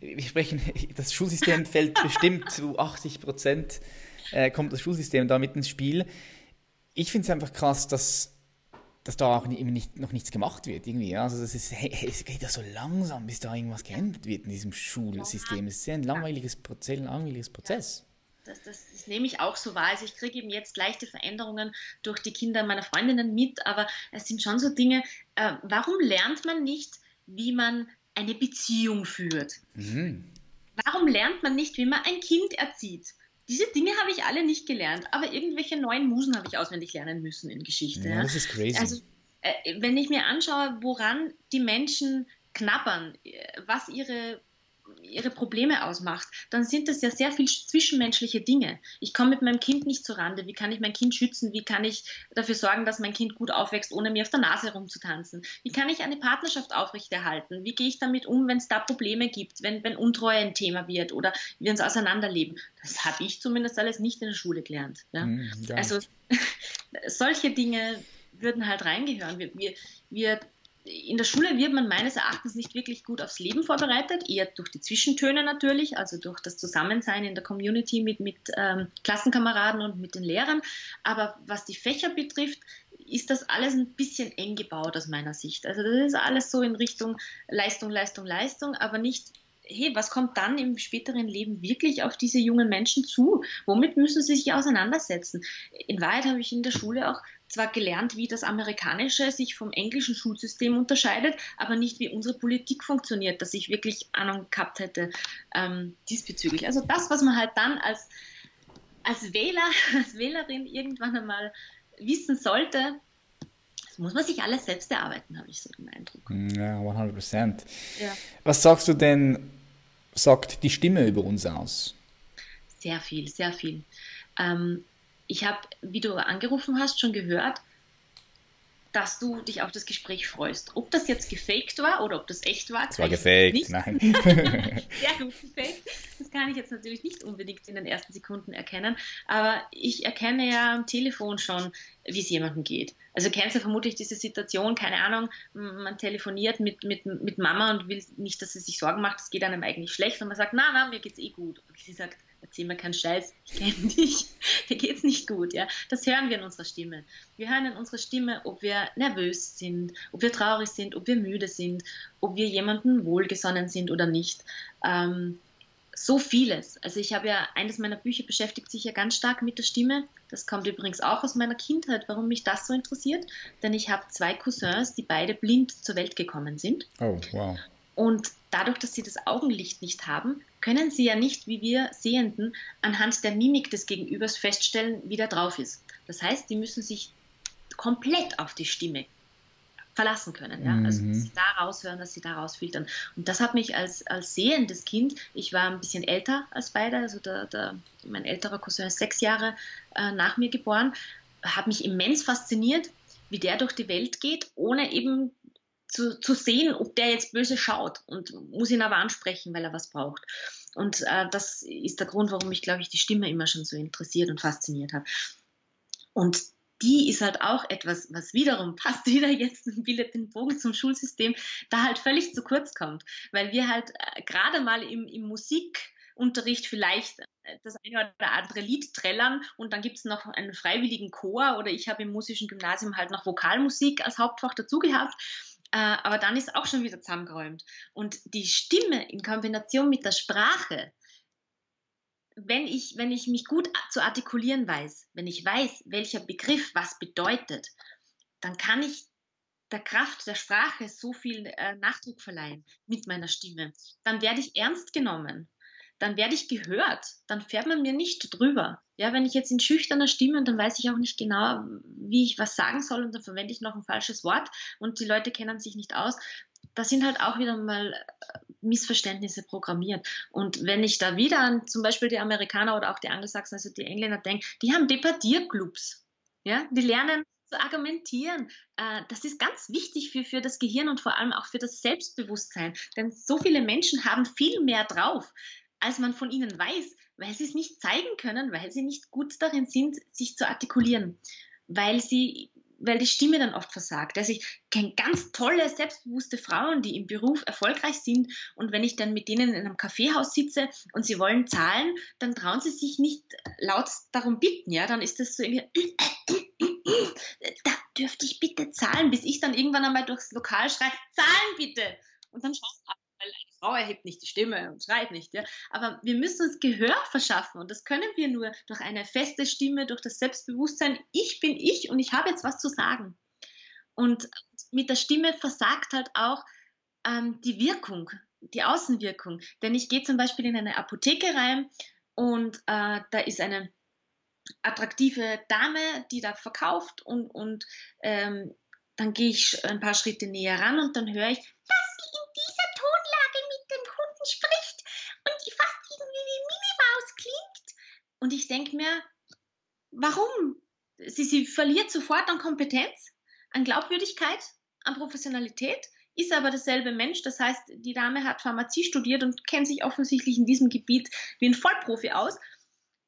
wir sprechen, [LAUGHS] das Schulsystem fällt bestimmt zu 80 Prozent, äh, kommt das Schulsystem da mit ins Spiel. Ich finde es einfach krass, dass, dass da auch nicht, noch nichts gemacht wird. Irgendwie. Also das ist, hey, es geht ja so langsam, bis da irgendwas geändert wird in diesem Schulsystem. Es ist ein langweiliges Prozess. Ein langweiliges Prozess. Das, das, das, nehme ich auch so wahr. Also ich kriege eben jetzt leichte Veränderungen durch die Kinder meiner Freundinnen mit, aber es sind schon so Dinge, äh, warum lernt man nicht, wie man eine Beziehung führt? Mhm. Warum lernt man nicht, wie man ein Kind erzieht? Diese Dinge habe ich alle nicht gelernt, aber irgendwelche neuen Musen habe ich auswendig lernen müssen in Geschichte. Ja, das ist crazy. Also, äh, wenn ich mir anschaue, woran die Menschen knabbern, äh, was ihre ihre Probleme ausmacht, dann sind das ja sehr viel zwischenmenschliche Dinge. Ich komme mit meinem Kind nicht zurande. Wie kann ich mein Kind schützen? Wie kann ich dafür sorgen, dass mein Kind gut aufwächst, ohne mir auf der Nase rumzutanzen? Wie kann ich eine Partnerschaft aufrechterhalten? Wie gehe ich damit um, wenn es da Probleme gibt, wenn, wenn Untreue ein Thema wird oder wir uns auseinanderleben? Das habe ich zumindest alles nicht in der Schule gelernt. Ja? Mhm, also [LAUGHS] solche Dinge würden halt reingehören. Wir, wir, wir in der Schule wird man meines Erachtens nicht wirklich gut aufs Leben vorbereitet, eher durch die Zwischentöne natürlich, also durch das Zusammensein in der Community mit, mit ähm, Klassenkameraden und mit den Lehrern. Aber was die Fächer betrifft, ist das alles ein bisschen eng gebaut aus meiner Sicht. Also das ist alles so in Richtung Leistung, Leistung, Leistung, aber nicht hey, was kommt dann im späteren Leben wirklich auf diese jungen Menschen zu? Womit müssen sie sich auseinandersetzen? In Wahrheit habe ich in der Schule auch zwar gelernt, wie das amerikanische sich vom englischen Schulsystem unterscheidet, aber nicht wie unsere Politik funktioniert, dass ich wirklich Ahnung gehabt hätte ähm, diesbezüglich. Also das, was man halt dann als, als Wähler, [LAUGHS] als Wählerin irgendwann einmal wissen sollte, das muss man sich alles selbst erarbeiten, habe ich so den Eindruck. Ja, 100 Prozent. Ja. Was sagst du denn, sagt die Stimme über uns aus? Sehr viel, sehr viel. Ähm, ich habe, wie du angerufen hast, schon gehört, dass du dich auf das Gespräch freust. Ob das jetzt gefaked war oder ob das echt war, das war gefaked, nicht. nein. [LAUGHS] Sehr gut [LAUGHS] gefaked. Das kann ich jetzt natürlich nicht unbedingt in den ersten Sekunden erkennen, aber ich erkenne ja am Telefon schon, wie es jemandem geht. Also kennst du vermutlich diese Situation, keine Ahnung, man telefoniert mit, mit, mit Mama und will nicht, dass sie sich Sorgen macht, es geht einem eigentlich schlecht und man sagt, na, na, mir geht's eh gut. Und sie sagt, [LAUGHS] mir keinen Scheiß, ich kenne dich, dir geht's nicht gut, ja. Das hören wir in unserer Stimme. Wir hören in unserer Stimme, ob wir nervös sind, ob wir traurig sind, ob wir müde sind, ob wir jemandem wohlgesonnen sind oder nicht. Ähm, so vieles. Also ich habe ja, eines meiner Bücher beschäftigt sich ja ganz stark mit der Stimme. Das kommt übrigens auch aus meiner Kindheit, warum mich das so interessiert. Denn ich habe zwei Cousins, die beide blind zur Welt gekommen sind. Oh, wow. Und dadurch, dass sie das Augenlicht nicht haben, können sie ja nicht, wie wir Sehenden, anhand der Mimik des Gegenübers feststellen, wie der drauf ist. Das heißt, die müssen sich komplett auf die Stimme verlassen können. Ja? Also, dass sie da raushören, dass sie da rausfiltern. Und das hat mich als, als sehendes Kind, ich war ein bisschen älter als beide, also der, der, mein älterer Cousin ist sechs Jahre äh, nach mir geboren, hat mich immens fasziniert, wie der durch die Welt geht, ohne eben zu, zu sehen, ob der jetzt böse schaut und muss ihn aber ansprechen, weil er was braucht. Und äh, das ist der Grund, warum mich, glaube ich, die Stimme immer schon so interessiert und fasziniert hat. Und die ist halt auch etwas, was wiederum passt wieder jetzt bildet den Bogen zum Schulsystem, da halt völlig zu kurz kommt, weil wir halt äh, gerade mal im, im Musikunterricht vielleicht äh, das eine oder andere Lied trällern und dann gibt es noch einen freiwilligen Chor oder ich habe im musischen Gymnasium halt noch Vokalmusik als Hauptfach dazu gehabt. Äh, aber dann ist auch schon wieder zusammengeräumt. Und die Stimme in Kombination mit der Sprache, wenn ich, wenn ich mich gut zu artikulieren weiß, wenn ich weiß, welcher Begriff was bedeutet, dann kann ich der Kraft der Sprache so viel äh, Nachdruck verleihen mit meiner Stimme. Dann werde ich ernst genommen. Dann werde ich gehört. Dann fährt man mir nicht drüber. Ja, wenn ich jetzt in schüchterner Stimme, dann weiß ich auch nicht genau, wie ich was sagen soll und dann verwende ich noch ein falsches Wort und die Leute kennen sich nicht aus. Da sind halt auch wieder mal äh, Missverständnisse programmiert. Und wenn ich da wieder an zum Beispiel die Amerikaner oder auch die Angelsachsen, also die Engländer denke, die haben Debattierclubs. Ja, die lernen zu argumentieren. Äh, das ist ganz wichtig für, für das Gehirn und vor allem auch für das Selbstbewusstsein. Denn so viele Menschen haben viel mehr drauf, als man von ihnen weiß, weil sie es nicht zeigen können, weil sie nicht gut darin sind, sich zu artikulieren, weil sie weil die Stimme dann oft versagt. Also ich kenne ganz tolle, selbstbewusste Frauen, die im Beruf erfolgreich sind und wenn ich dann mit denen in einem Kaffeehaus sitze und sie wollen zahlen, dann trauen sie sich nicht laut darum bitten, ja, dann ist das so irgendwie, [CLEARS THROAT] da dürfte ich bitte zahlen, bis ich dann irgendwann einmal durchs Lokal schreie, zahlen bitte. Und dann eine Frau erhebt nicht die Stimme und schreit nicht. Ja? Aber wir müssen uns Gehör verschaffen und das können wir nur durch eine feste Stimme, durch das Selbstbewusstsein. Ich bin ich und ich habe jetzt was zu sagen. Und mit der Stimme versagt halt auch ähm, die Wirkung, die Außenwirkung. Denn ich gehe zum Beispiel in eine Apotheke rein und äh, da ist eine attraktive Dame, die da verkauft und, und ähm, dann gehe ich ein paar Schritte näher ran und dann höre ich, spricht und die fast irgendwie wie Minnie Maus klingt. Und ich denke mir, warum? Sie, sie verliert sofort an Kompetenz, an Glaubwürdigkeit, an Professionalität, ist aber derselbe Mensch. Das heißt, die Dame hat Pharmazie studiert und kennt sich offensichtlich in diesem Gebiet wie ein Vollprofi aus.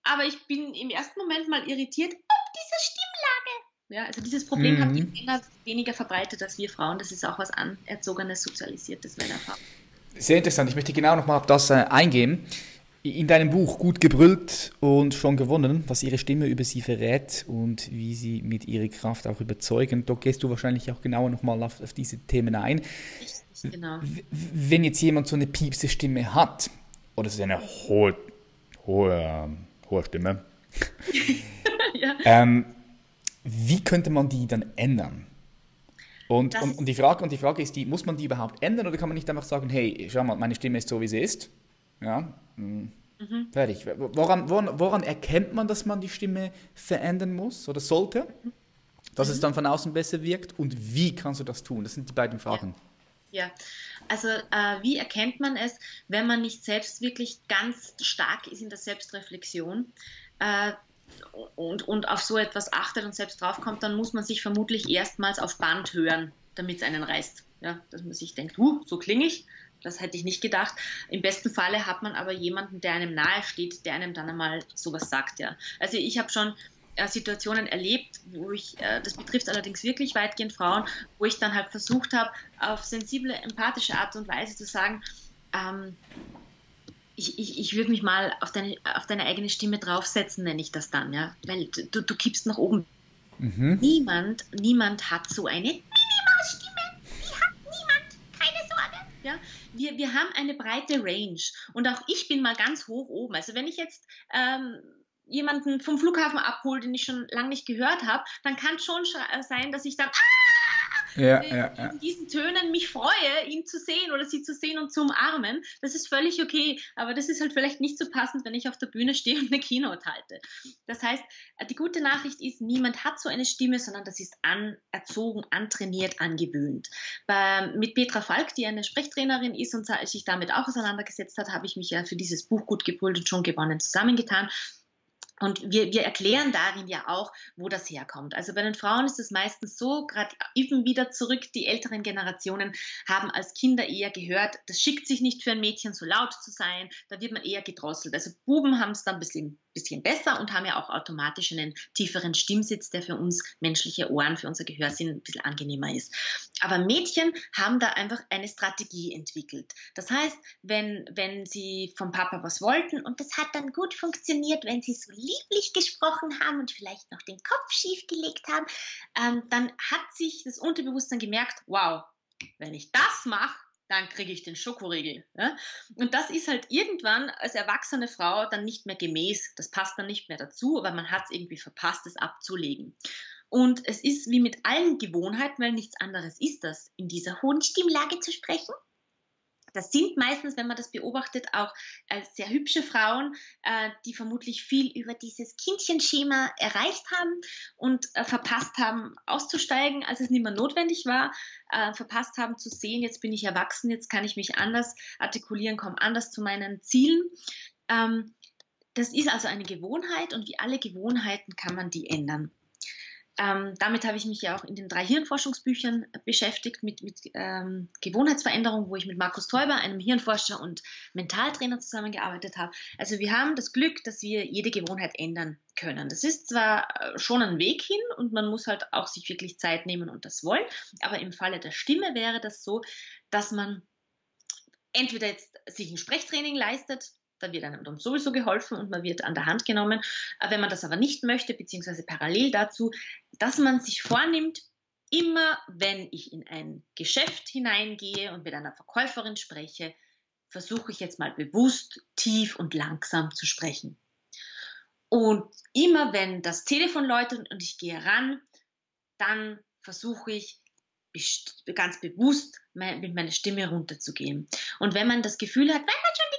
Aber ich bin im ersten Moment mal irritiert ob diese Stimmlage. Ja, also dieses Problem mhm. haben die Männer weniger verbreitet als wir Frauen. Das ist auch was anerzogenes, sozialisiertes Männerfrauen. Sehr interessant. Ich möchte genau nochmal auf das äh, eingehen. In deinem Buch Gut gebrüllt und schon gewonnen, was ihre Stimme über sie verrät und wie sie mit ihrer Kraft auch überzeugen. Dort gehst du wahrscheinlich auch genauer nochmal auf, auf diese Themen ein. Richtig, genau. Wenn jetzt jemand so eine piepse Stimme hat, oder es ist eine hohe, hohe, hohe Stimme, [LAUGHS] ja. ähm, wie könnte man die dann ändern? Und, und, und, die Frage, und die Frage ist die, muss man die überhaupt ändern oder kann man nicht einfach sagen, hey, schau mal, meine Stimme ist so, wie sie ist? Ja, mh, mhm. fertig. Woran, woran, woran, erkennt man, dass man die Stimme verändern muss oder sollte? Dass mhm. es dann von außen besser wirkt? Und wie kannst du das tun? Das sind die beiden Fragen. Ja. ja. Also äh, wie erkennt man es, wenn man nicht selbst wirklich ganz stark ist in der Selbstreflexion? Äh, und, und auf so etwas achtet und selbst draufkommt, dann muss man sich vermutlich erstmals auf Band hören, damit es einen reißt. Ja, dass man sich denkt, uh, so klinge ich. Das hätte ich nicht gedacht. Im besten Falle hat man aber jemanden, der einem nahe steht, der einem dann einmal sowas sagt. Ja. Also ich habe schon äh, Situationen erlebt, wo ich, äh, das betrifft allerdings wirklich weitgehend Frauen, wo ich dann halt versucht habe, auf sensible, empathische Art und Weise zu sagen, ähm, ich, ich, ich würde mich mal auf deine, auf deine eigene Stimme draufsetzen, nenne ich das dann, ja. Weil du, du kippst nach oben. Mhm. Niemand, niemand hat so eine Minimalstimme. Die hat niemand. Keine Sorge. Ja. Wir, wir haben eine breite Range. Und auch ich bin mal ganz hoch oben. Also wenn ich jetzt ähm, jemanden vom Flughafen abhole, den ich schon lange nicht gehört habe, dann kann es schon sein, dass ich dann. Ah! Ja, ja, ja. in diesen Tönen mich freue, ihn zu sehen oder sie zu sehen und zu umarmen. Das ist völlig okay, aber das ist halt vielleicht nicht so passend, wenn ich auf der Bühne stehe und eine Keynote halte. Das heißt, die gute Nachricht ist, niemand hat so eine Stimme, sondern das ist anerzogen, antrainiert, angewöhnt. Bei, mit Petra Falk, die eine Sprechtrainerin ist und sich damit auch auseinandergesetzt hat, habe ich mich ja für dieses Buch gut gebrüllt und schon gewonnen zusammengetan. Und wir, wir erklären darin ja auch, wo das herkommt. Also bei den Frauen ist es meistens so, gerade eben wieder zurück, die älteren Generationen haben als Kinder eher gehört, das schickt sich nicht für ein Mädchen so laut zu sein, da wird man eher gedrosselt. Also Buben haben es dann ein bisschen bisschen besser und haben ja auch automatisch einen tieferen Stimmsitz, der für uns menschliche Ohren, für unser Gehörsinn ein bisschen angenehmer ist. Aber Mädchen haben da einfach eine Strategie entwickelt. Das heißt, wenn, wenn sie vom Papa was wollten und das hat dann gut funktioniert, wenn sie so lieblich gesprochen haben und vielleicht noch den Kopf schief gelegt haben, ähm, dann hat sich das Unterbewusstsein gemerkt, wow, wenn ich das mache, dann kriege ich den Schokoriegel. Ja? Und das ist halt irgendwann als erwachsene Frau dann nicht mehr gemäß. Das passt dann nicht mehr dazu, aber man hat es irgendwie verpasst, es abzulegen. Und es ist wie mit allen Gewohnheiten, weil nichts anderes ist das, in dieser hohen Stimmlage zu sprechen das sind meistens, wenn man das beobachtet, auch äh, sehr hübsche Frauen, äh, die vermutlich viel über dieses Kindchenschema erreicht haben und äh, verpasst haben, auszusteigen, als es nicht mehr notwendig war, verpasst haben zu sehen, jetzt bin ich erwachsen, jetzt kann ich mich anders artikulieren, komme anders zu meinen Zielen. Ähm, das ist also eine Gewohnheit und wie alle Gewohnheiten kann man die ändern. Ähm, damit habe ich mich ja auch in den drei Hirnforschungsbüchern beschäftigt mit, mit ähm, Gewohnheitsveränderung, wo ich mit Markus Teuber, einem Hirnforscher und Mentaltrainer zusammengearbeitet habe. Also wir haben das Glück, dass wir jede Gewohnheit ändern können. Das ist zwar äh, schon ein Weg hin und man muss halt auch sich wirklich Zeit nehmen und das wollen, aber im Falle der Stimme wäre das so, dass man entweder jetzt sich ein Sprechtraining leistet, da wird einem dann sowieso geholfen und man wird an der Hand genommen. Wenn man das aber nicht möchte, beziehungsweise parallel dazu, dass man sich vornimmt, immer wenn ich in ein Geschäft hineingehe und mit einer Verkäuferin spreche, versuche ich jetzt mal bewusst, tief und langsam zu sprechen. Und immer wenn das Telefon läutet und ich gehe ran, dann versuche ich ganz bewusst mit meiner Stimme runterzugehen. Und wenn man das Gefühl hat, wenn man schon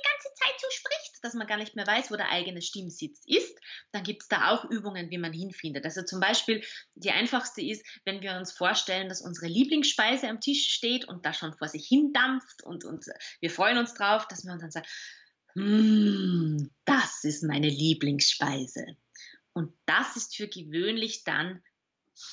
dass man gar nicht mehr weiß, wo der eigene Stimmsitz ist, dann gibt es da auch Übungen, wie man hinfindet. Also zum Beispiel, die einfachste ist, wenn wir uns vorstellen, dass unsere Lieblingsspeise am Tisch steht und da schon vor sich hin dampft und, und wir freuen uns drauf, dass uns dann sagen, mm, das ist meine Lieblingsspeise. Und das ist für gewöhnlich dann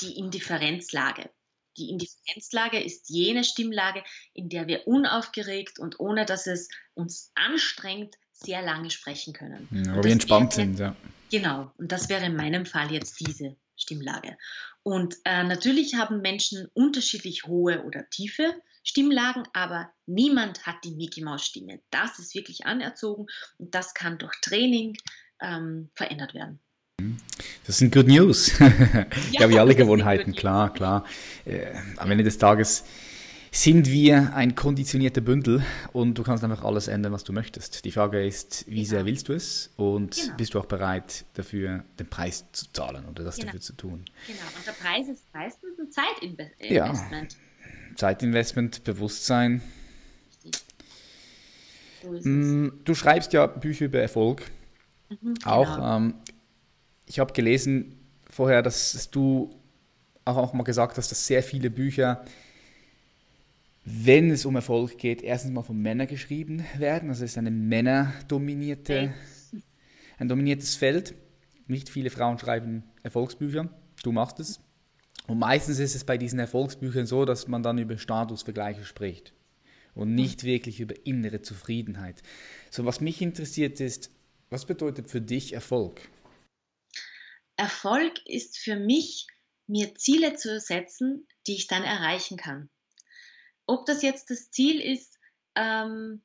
die Indifferenzlage. Die Indifferenzlage ist jene Stimmlage, in der wir unaufgeregt und ohne dass es uns anstrengt, sehr lange sprechen können. Ja, aber wir entspannt wäre, sind, ja. Genau, und das wäre in meinem Fall jetzt diese Stimmlage. Und äh, natürlich haben Menschen unterschiedlich hohe oder tiefe Stimmlagen, aber niemand hat die Mickey Maus Stimme. Das ist wirklich anerzogen und das kann durch Training ähm, verändert werden. Das sind Good News. [LAUGHS] ja, wie alle Gewohnheiten, klar, klar. Äh, am Ende des Tages sind wir ein konditionierter Bündel und du kannst einfach alles ändern, was du möchtest. Die Frage ist, wie sehr willst du es und genau. bist du auch bereit dafür, den Preis zu zahlen oder das genau. dafür zu tun? Genau, und der Preis ist meistens ein Zeitinvestment. Ja, Zeitinvestment, Bewusstsein. So mm, du schreibst ja Bücher über Erfolg. Mhm, auch, genau. ähm, ich habe gelesen vorher, dass du auch, auch mal gesagt hast, dass sehr viele Bücher wenn es um Erfolg geht, erstens mal von Männern geschrieben werden. Also es ist eine männerdominierte, ein dominiertes Feld. Nicht viele Frauen schreiben Erfolgsbücher. Du machst es. Und meistens ist es bei diesen Erfolgsbüchern so, dass man dann über Statusvergleiche spricht und nicht wirklich über innere Zufriedenheit. So, was mich interessiert ist, was bedeutet für dich Erfolg? Erfolg ist für mich, mir Ziele zu setzen, die ich dann erreichen kann. Ob das jetzt das Ziel ist, ähm,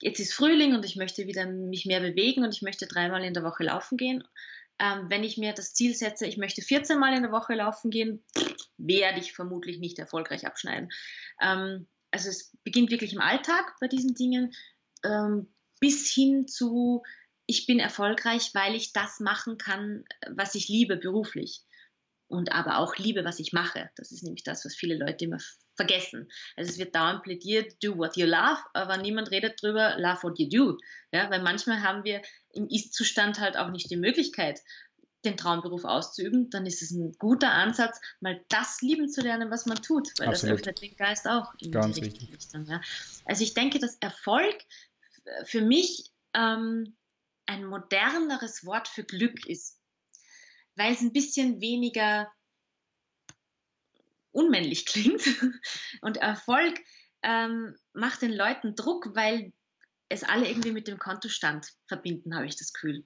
jetzt ist Frühling und ich möchte wieder mich mehr bewegen und ich möchte dreimal in der Woche laufen gehen. Ähm, wenn ich mir das Ziel setze, ich möchte 14 Mal in der Woche laufen gehen, werde ich vermutlich nicht erfolgreich abschneiden. Ähm, also es beginnt wirklich im Alltag bei diesen Dingen ähm, bis hin zu, ich bin erfolgreich, weil ich das machen kann, was ich liebe beruflich und aber auch liebe, was ich mache. Das ist nämlich das, was viele Leute immer vergessen. Also es wird dauernd plädiert, do what you love, aber niemand redet drüber, love what you do. Ja, weil manchmal haben wir im Ist-Zustand halt auch nicht die Möglichkeit, den Traumberuf auszuüben, dann ist es ein guter Ansatz, mal das lieben zu lernen, was man tut, weil Absolut. das öffnet den Geist auch in Ganz die richtige Richtung. Ja. Also ich denke, dass Erfolg für mich ähm, ein moderneres Wort für Glück ist weil es ein bisschen weniger unmännlich [LAUGHS] klingt. Und Erfolg ähm, macht den Leuten Druck, weil es alle irgendwie mit dem Kontostand verbinden, habe ich das Gefühl.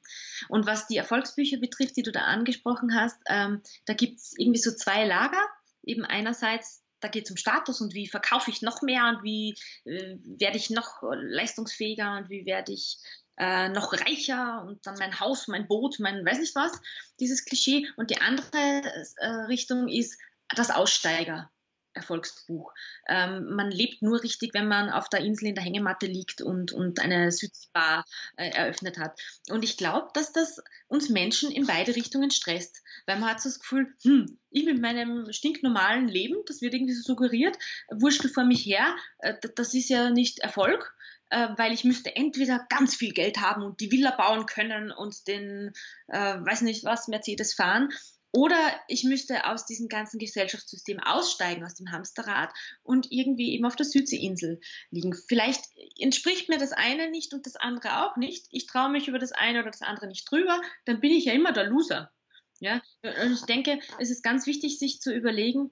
Und was die Erfolgsbücher betrifft, die du da angesprochen hast, ähm, da gibt es irgendwie so zwei Lager. Eben einerseits, da geht es um Status und wie verkaufe ich noch mehr und wie äh, werde ich noch leistungsfähiger und wie werde ich äh, noch reicher und dann mein Haus, mein Boot, mein weiß nicht was, dieses Klischee. Und die andere äh, Richtung ist das Aussteiger. Erfolgsbuch. Ähm, man lebt nur richtig, wenn man auf der Insel in der Hängematte liegt und, und eine Südbar äh, eröffnet hat. Und ich glaube, dass das uns Menschen in beide Richtungen stresst, weil man hat so das Gefühl, hm, ich mit meinem stinknormalen Leben, das wird irgendwie so suggeriert, wurschtel vor mich her, äh, das ist ja nicht Erfolg, äh, weil ich müsste entweder ganz viel Geld haben und die Villa bauen können und den, äh, weiß nicht was, Mercedes fahren oder ich müsste aus diesem ganzen Gesellschaftssystem aussteigen, aus dem Hamsterrad und irgendwie eben auf der Südseeinsel liegen. Vielleicht entspricht mir das eine nicht und das andere auch nicht. Ich traue mich über das eine oder das andere nicht drüber, dann bin ich ja immer der Loser. Ja? Und ich denke, es ist ganz wichtig, sich zu überlegen,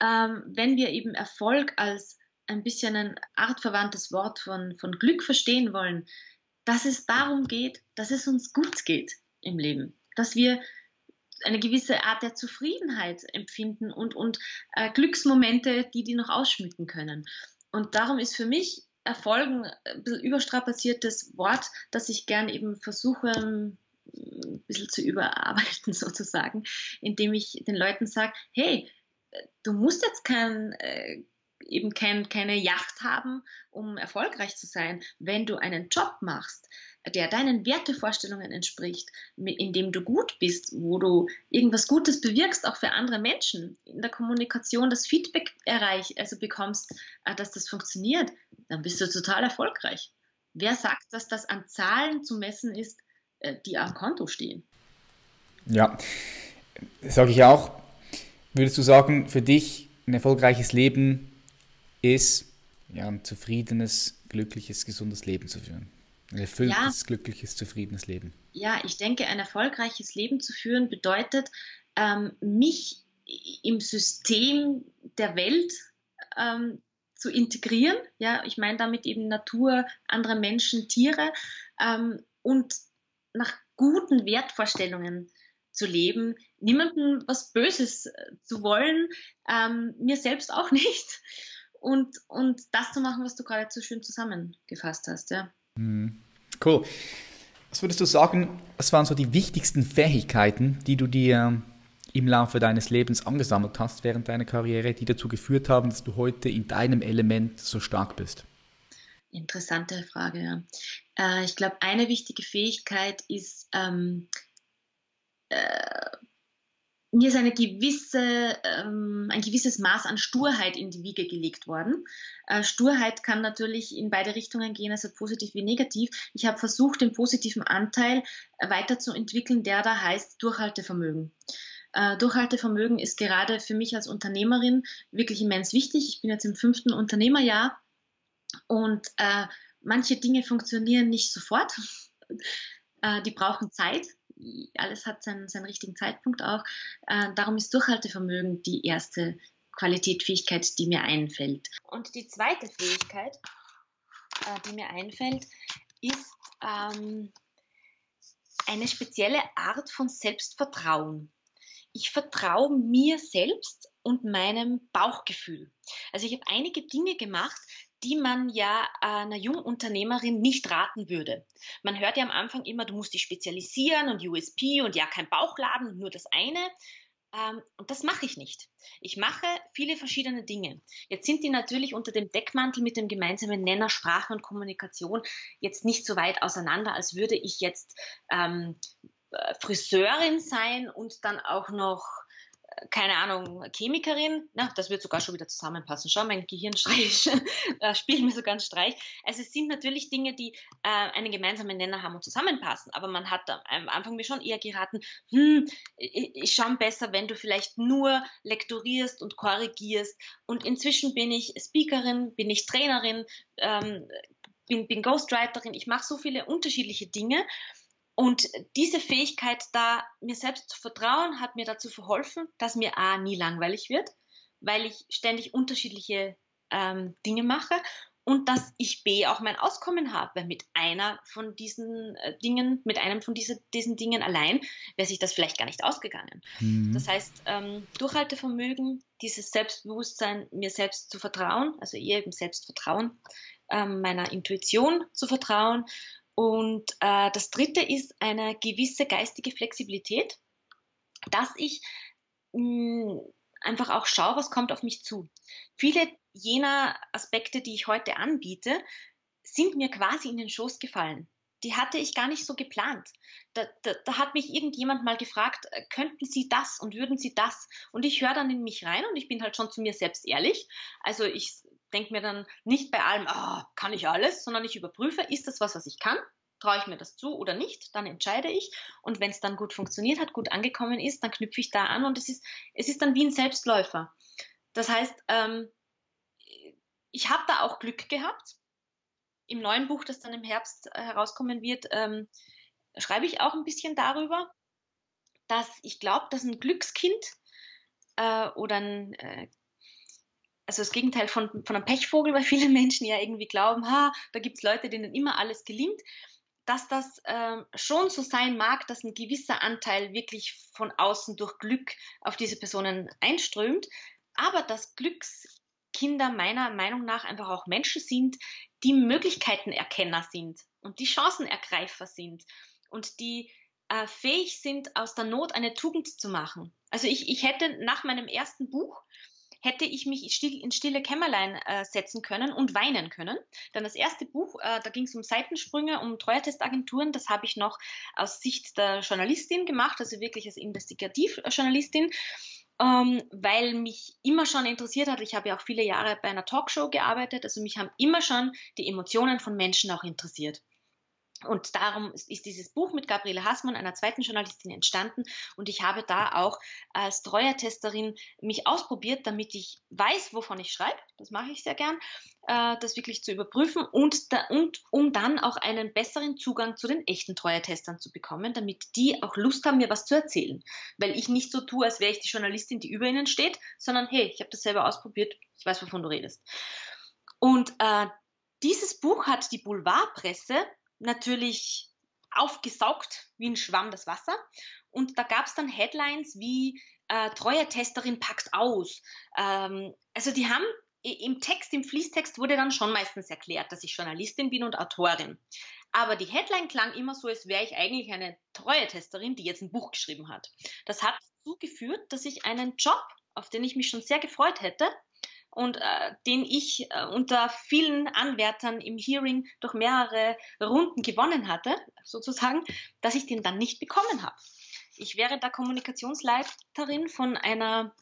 ähm, wenn wir eben Erfolg als ein bisschen ein artverwandtes Wort von, von Glück verstehen wollen, dass es darum geht, dass es uns gut geht im Leben. Dass wir eine gewisse Art der Zufriedenheit empfinden und, und äh, Glücksmomente, die die noch ausschmücken können. Und darum ist für mich Erfolgen ein bisschen überstrapaziertes Wort, das ich gern eben versuche, ein bisschen zu überarbeiten [LAUGHS] sozusagen, indem ich den Leuten sage, hey, du musst jetzt kein, äh, eben kein, keine Yacht haben, um erfolgreich zu sein. Wenn du einen Job machst, der deinen Wertevorstellungen entspricht, in dem du gut bist, wo du irgendwas Gutes bewirkst, auch für andere Menschen, in der Kommunikation das Feedback erreichst, also bekommst, äh, dass das funktioniert, dann bist du total erfolgreich. Wer sagt, dass das an Zahlen zu messen ist, äh, die am Konto stehen? Ja, sage ich auch. Würdest du sagen, für dich ein erfolgreiches Leben ist, ja, ein zufriedenes, glückliches, gesundes Leben zu führen? Ein erfülltes, ja, glückliches, zufriedenes Leben. Ja, ich denke, ein erfolgreiches Leben zu führen bedeutet, ähm, mich im System der Welt ähm, zu integrieren. Ja, ich meine damit eben Natur, andere Menschen, Tiere ähm, und nach guten Wertvorstellungen zu leben, niemandem was Böses äh, zu wollen, ähm, mir selbst auch [LAUGHS] nicht. Und, und das zu machen, was du gerade so schön zusammengefasst hast, ja. Mhm. Cool. Was würdest du sagen, was waren so die wichtigsten Fähigkeiten, die du dir im Laufe deines Lebens angesammelt hast während deiner Karriere, die dazu geführt haben, dass du heute in deinem Element so stark bist? Interessante Frage, ja. Äh, ich glaube, eine wichtige Fähigkeit ist ähm, äh, mir ist eine gewisse, ähm, ein gewisses Maß an Sturheit in die Wiege gelegt worden. Äh, Sturheit kann natürlich in beide Richtungen gehen, also positiv wie negativ. Ich habe versucht, den positiven Anteil weiterzuentwickeln, der da heißt Durchhaltevermögen. Äh, Durchhaltevermögen ist gerade für mich als Unternehmerin wirklich immens wichtig. Ich bin jetzt im fünften Unternehmerjahr und äh, manche Dinge funktionieren nicht sofort. [LAUGHS] Äh, die brauchen Zeit alles hat seinen, seinen richtigen Zeitpunkt auch. Äh, darum ist Durchhaltevermögen die erste Qualität, Fähigkeit, die mir einfällt. Und die zweite Fähigkeit, äh, die mir einfällt, ist ähm, eine spezielle Art von Selbstvertrauen. Ich vertraue mir selbst und meinem Bauchgefühl. Also ich habe einige Dinge gemacht, die man ja einer Jungunternehmerin nicht raten würde. Man hört ja am Anfang immer, du musst dich spezialisieren und USP und ja, kein Bauchladen, nur das eine. Ähm, und das mache ich nicht. Ich mache viele verschiedene Dinge. Jetzt sind die natürlich unter dem Deckmantel mit dem gemeinsamen Nenner Sprache und Kommunikation jetzt nicht so weit auseinander, als würde ich jetzt ähm, äh, Friseurin sein und dann auch noch keine Ahnung, Chemikerin, na, das wird sogar schon wieder zusammenpassen. Schau, mein Gehirn [LAUGHS] äh, spielt mir sogar einen Streich. Also es sind natürlich Dinge, die äh, einen gemeinsamen Nenner haben und zusammenpassen, aber man hat am Anfang mir schon eher geraten, hm, ist schon besser, wenn du vielleicht nur lektorierst und korrigierst. Und inzwischen bin ich Speakerin, bin ich Trainerin, ähm, bin, bin Ghostwriterin, ich mache so viele unterschiedliche Dinge und diese Fähigkeit, da mir selbst zu vertrauen, hat mir dazu verholfen, dass mir A nie langweilig wird, weil ich ständig unterschiedliche ähm, Dinge mache und dass ich B auch mein Auskommen habe, weil mit einer von diesen äh, Dingen, mit einem von diese, diesen Dingen allein wäre sich das vielleicht gar nicht ausgegangen. Mhm. Das heißt, ähm, Durchhaltevermögen, dieses Selbstbewusstsein, mir selbst zu vertrauen, also ihr eben Selbstvertrauen, ähm, meiner Intuition zu vertrauen. Und äh, das dritte ist eine gewisse geistige Flexibilität, dass ich mh, mm, einfach auch schaue, was kommt auf mich zu. Viele jener Aspekte, die ich heute anbiete, sind mir quasi in den Schoß gefallen. Die hatte ich gar nicht so geplant. Da, da, da hat mich irgendjemand mal gefragt, äh, könnten Sie das und würden Sie das? Und ich höre dann in mich rein und ich bin halt schon zu mir selbst ehrlich. Also ich denke mir dann nicht bei allem, oh, kann ich alles, sondern ich überprüfe, ist das was, was ich kann? traue ich mir das zu oder nicht, dann entscheide ich. Und wenn es dann gut funktioniert hat, gut angekommen ist, dann knüpfe ich da an und es ist, es ist dann wie ein Selbstläufer. Das heißt, ähm, ich habe da auch Glück gehabt. Im neuen Buch, das dann im Herbst äh, herauskommen wird, ähm, schreibe ich auch ein bisschen darüber, dass ich glaube, dass ein Glückskind äh, oder ein äh, also das Gegenteil von, von einem Pechvogel, weil viele Menschen ja irgendwie glauben, ha, da gibt es Leute, denen immer alles gelingt dass das ähm, schon so sein mag, dass ein gewisser Anteil wirklich von außen durch Glück auf diese Personen einströmt, aber dass Glückskinder meiner Meinung nach einfach auch Menschen sind, die Möglichkeitenerkenner sind und die Chancenergreifer sind und die äh, fähig sind, aus der Not eine Tugend zu machen. Also ich, ich hätte nach meinem ersten Buch hätte ich mich still, in stille Kämmerlein äh, setzen können und weinen können. Dann das erste Buch, äh, da ging es um Seitensprünge, um Treuertestagenturen. Das habe ich noch aus Sicht der Journalistin gemacht, also wirklich als Investigativjournalistin. Ähm, weil mich immer schon interessiert hat. Ich habe ja auch viele Jahre bei einer Talkshow gearbeitet, also mich haben immer schon die Emotionen von Menschen auch interessiert. Und darum ist dieses Buch mit Gabriele Hassmann, einer zweiten Journalistin, entstanden. Und ich habe da auch als Treuertesterin mich ausprobiert, damit ich weiß, wovon ich schreibe. Das mache ich sehr gern, äh, das wirklich zu überprüfen und, da, und um dann auch einen besseren Zugang zu den echten Treuertestern zu bekommen, damit die auch Lust haben, mir was zu erzählen. Weil ich nicht so tue, als wäre ich die Journalistin, die über ihnen steht, sondern hey, ich habe das selber ausprobiert, ich weiß, wovon du redest. Und äh, dieses Buch hat die Boulevardpresse natürlich aufgesaugt wie ein Schwamm das Wasser. Und da gab es dann Headlines wie äh, Treuetesterin packt aus. Ähm, also die haben im Text, im Fließtext wurde dann schon meistens erklärt, dass ich Journalistin bin und Autorin. Aber die Headline klang immer so, als wäre ich eigentlich eine Treuetesterin, die jetzt ein Buch geschrieben hat. Das hat dazu geführt, dass ich einen Job, auf den ich mich schon sehr gefreut hätte, und äh, den ich äh, unter vielen Anwärtern im Hearing durch mehrere Runden gewonnen hatte, sozusagen, dass ich den dann nicht bekommen habe. Ich wäre da Kommunikationsleiterin von einer,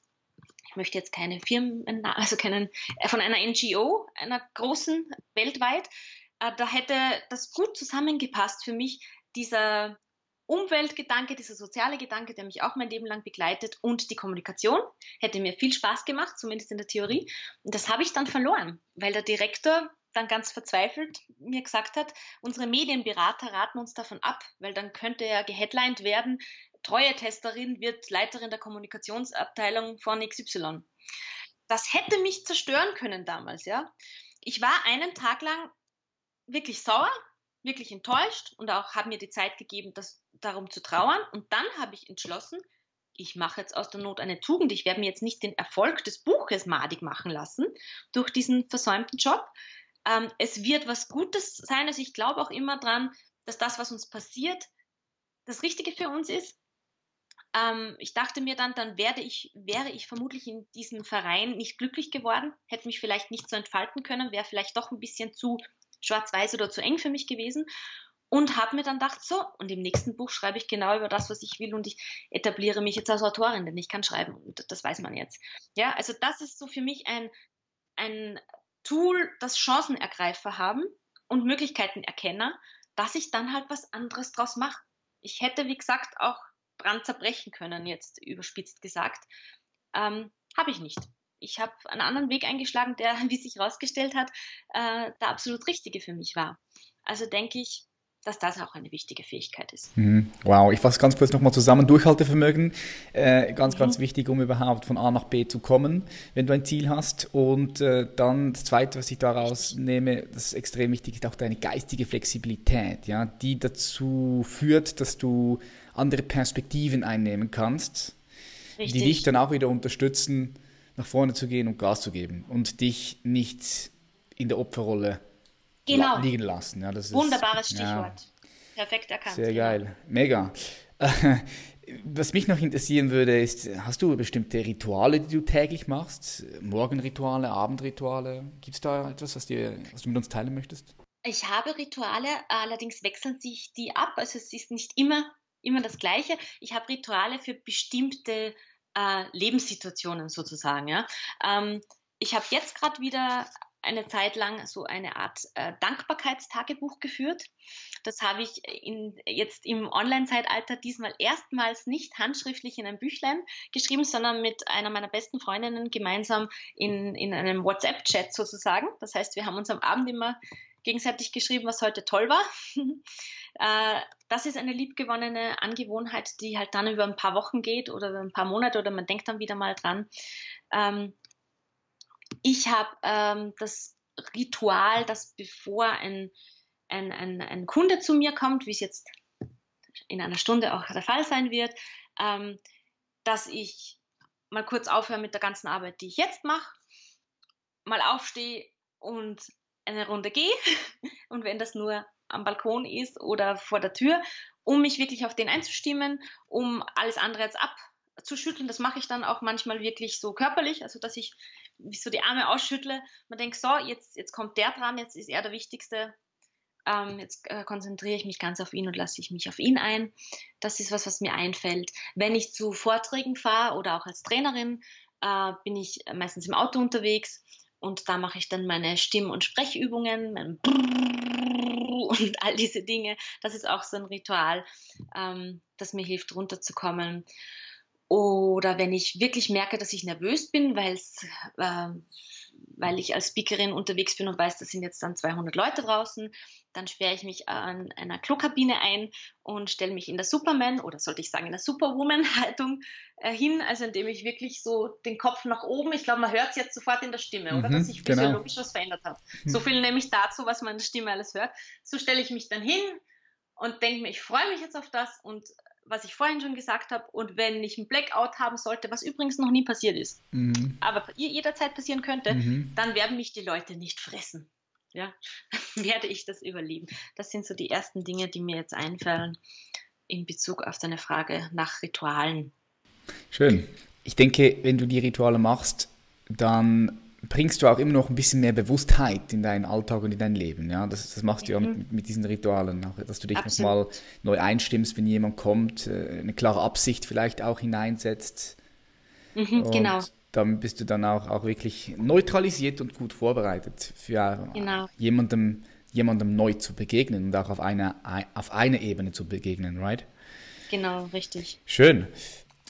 ich möchte jetzt keine Firmen, also keinen, äh, von einer NGO, einer großen weltweit. Äh, da hätte das gut zusammengepasst für mich, dieser Umweltgedanke, dieser soziale Gedanke, der mich auch mein Leben lang begleitet und die Kommunikation hätte mir viel Spaß gemacht, zumindest in der Theorie. Und das habe ich dann verloren, weil der Direktor dann ganz verzweifelt mir gesagt hat, unsere Medienberater raten uns davon ab, weil dann könnte er geheadlined werden, treue Testerin wird Leiterin der Kommunikationsabteilung von XY. Das hätte mich zerstören können damals, ja. Ich war einen Tag lang wirklich sauer, wirklich enttäuscht und auch habe mir die Zeit gegeben, das darum zu trauern. Und dann habe ich entschlossen, ich mache jetzt aus der Not eine Tugend. Ich werde mir jetzt nicht den Erfolg des Buches madig machen lassen durch diesen versäumten Job. Ähm, es wird was Gutes sein. Also ich glaube auch immer dran, dass das, was uns passiert, das Richtige für uns ist. Ähm, ich dachte mir dann, dann werde ich, wäre ich vermutlich in diesem Verein nicht glücklich geworden, hätte mich vielleicht nicht so entfalten können, wäre vielleicht doch ein bisschen zu schwarz-weiß oder zu eng für mich gewesen und habe mir dann gedacht, so, und im nächsten Buch schreibe ich genau über das, was ich will und ich etabliere mich jetzt als Autorin, denn ich kann schreiben und das weiß man jetzt. Ja, also das ist so für mich ein, ein Tool, das Chancenergreifer haben und Möglichkeitenerkenner, dass ich dann halt was anderes draus mache. Ich hätte, wie gesagt, auch dran zerbrechen können, jetzt überspitzt gesagt. Ähm, habe ich nicht ich habe einen anderen Weg eingeschlagen, der, [LAUGHS] wie sich herausgestellt hat, äh, der absolut richtige für mich war. Also denke ich, dass das auch eine wichtige Fähigkeit ist. Mhm. Wow, ich fasse ganz kurz nochmal zusammen. Durchhaltevermögen, äh, ganz, mhm. ganz wichtig, um überhaupt von A nach B zu kommen, wenn du ein Ziel hast. Und äh, dann das Zweite, was ich daraus nehme, das ist extrem wichtig, ist auch deine geistige Flexibilität, ja, die dazu führt, dass du andere Perspektiven einnehmen kannst, Richtig. die dich dann auch wieder unterstützen, nach vorne zu gehen und Gas zu geben und dich nicht in der Opferrolle genau. liegen lassen. Ja, das Wunderbares ist, Stichwort. Ja, Perfekt erkannt. Sehr geil. Mega. [LAUGHS] Was mich noch interessieren würde, ist, hast du bestimmte Rituale, die du täglich machst? Morgenrituale, Abendrituale? Gibt es da etwas, was, dir, was du mit uns teilen möchtest? Ich habe Rituale, allerdings wechseln sich die ab. Also es ist nicht immer, immer das Gleiche. Ich habe Rituale für bestimmte äh, Lebenssituationen sozusagen. Ja? Ähm, ich habe jetzt gerade wieder eine Zeit lang so eine Art äh, Dankbarkeitstagebuch geführt. Das habe ich in, jetzt im Online-Zeitalter diesmal erstmals nicht handschriftlich in ein Büchlein geschrieben, sondern mit einer meiner besten Freundinnen gemeinsam in, in einem WhatsApp-Chat sozusagen. Das heißt, wir haben uns am Abend immer gegenseitig geschrieben, was heute toll war. [LAUGHS] äh, das ist eine liebgewonnene Angewohnheit, die halt dann über ein paar Wochen geht oder ein paar Monate oder man denkt dann wieder mal dran. Ich habe ähm, das Ritual, dass bevor ein, ein, ein, ein, Kunde zu mir kommt, wie es jetzt in einer Stunde auch der Fall sein wird, ähm, dass ich mal kurz aufhöre mit der ganzen Arbeit, die ich jetzt mache, mal aufstehe und eine Runde gehe [LAUGHS] und wenn das nur am Balkon ist oder vor der Tür, um mich wirklich auf den einzustimmen, um alles andere jetzt abzuschütteln. Das mache ich dann auch manchmal wirklich so körperlich, also dass ich wie so die Arme ausschüttle. Man denkt, so, jetzt, jetzt kommt der dran, jetzt ist er der Wichtigste. Ähm, jetzt äh, konzentriere ich mich ganz auf ihn und lasse ich mich auf ihn ein. Das ist was, was mir einfällt. Wenn ich zu Vorträgen fahre oder auch als Trainerin, äh, bin ich meistens im Auto unterwegs und da mache ich dann meine Stimm- und Sprechübungen, mein und all diese Dinge. Das ist auch so ein Ritual, ähm, das mir hilft, runterzukommen. Oder wenn ich wirklich merke, dass ich nervös bin, äh, weil ich als Speakerin unterwegs bin und weiß, da sind jetzt dann 200 Leute draußen, dann sperre ich mich an einer Klokabine ein und stelle mich in der Superman oder sollte ich sagen in der Superwoman-Haltung äh, hin, also indem ich wirklich so den Kopf nach oben, ich glaube, man hört es jetzt sofort in der Stimme, mhm, oder dass sich genau. physiologisch genau. was verändert hat. Mhm. So viel nämlich dazu, was man in der Stimme alles hört. So stelle ich mich dann hin und denke mir, ich freue mich jetzt auf das und was ich vorhin schon gesagt habe, und wenn ich ein Blackout haben sollte, was übrigens noch nie passiert ist, mhm. aber jederzeit passieren könnte, mhm. dann werden mich die Leute nicht fressen. Ja, [LAUGHS] werde ich das überleben. Das sind so die ersten Dinge, die mir jetzt einfallen in Bezug auf deine Frage nach Ritualen. Schön. Ich denke, wenn du die Rituale machst, dann bringst du auch immer noch ein bisschen mehr Bewusstheit in deinen Alltag und in dein Leben. Ja? Das, das machst du ja mit, mhm. mit diesen Ritualen, auch, dass du dich nochmal neu einstimmst, wenn jemand kommt, äh, eine klare Absicht vielleicht auch hineinsetzt. Mhm, genau. Dann bist du dann auch, auch wirklich neutralisiert und gut vorbereitet für genau. jemandem, jemandem neu zu begegnen und auch auf einer auf eine Ebene zu begegnen, right? Genau, richtig. Schön.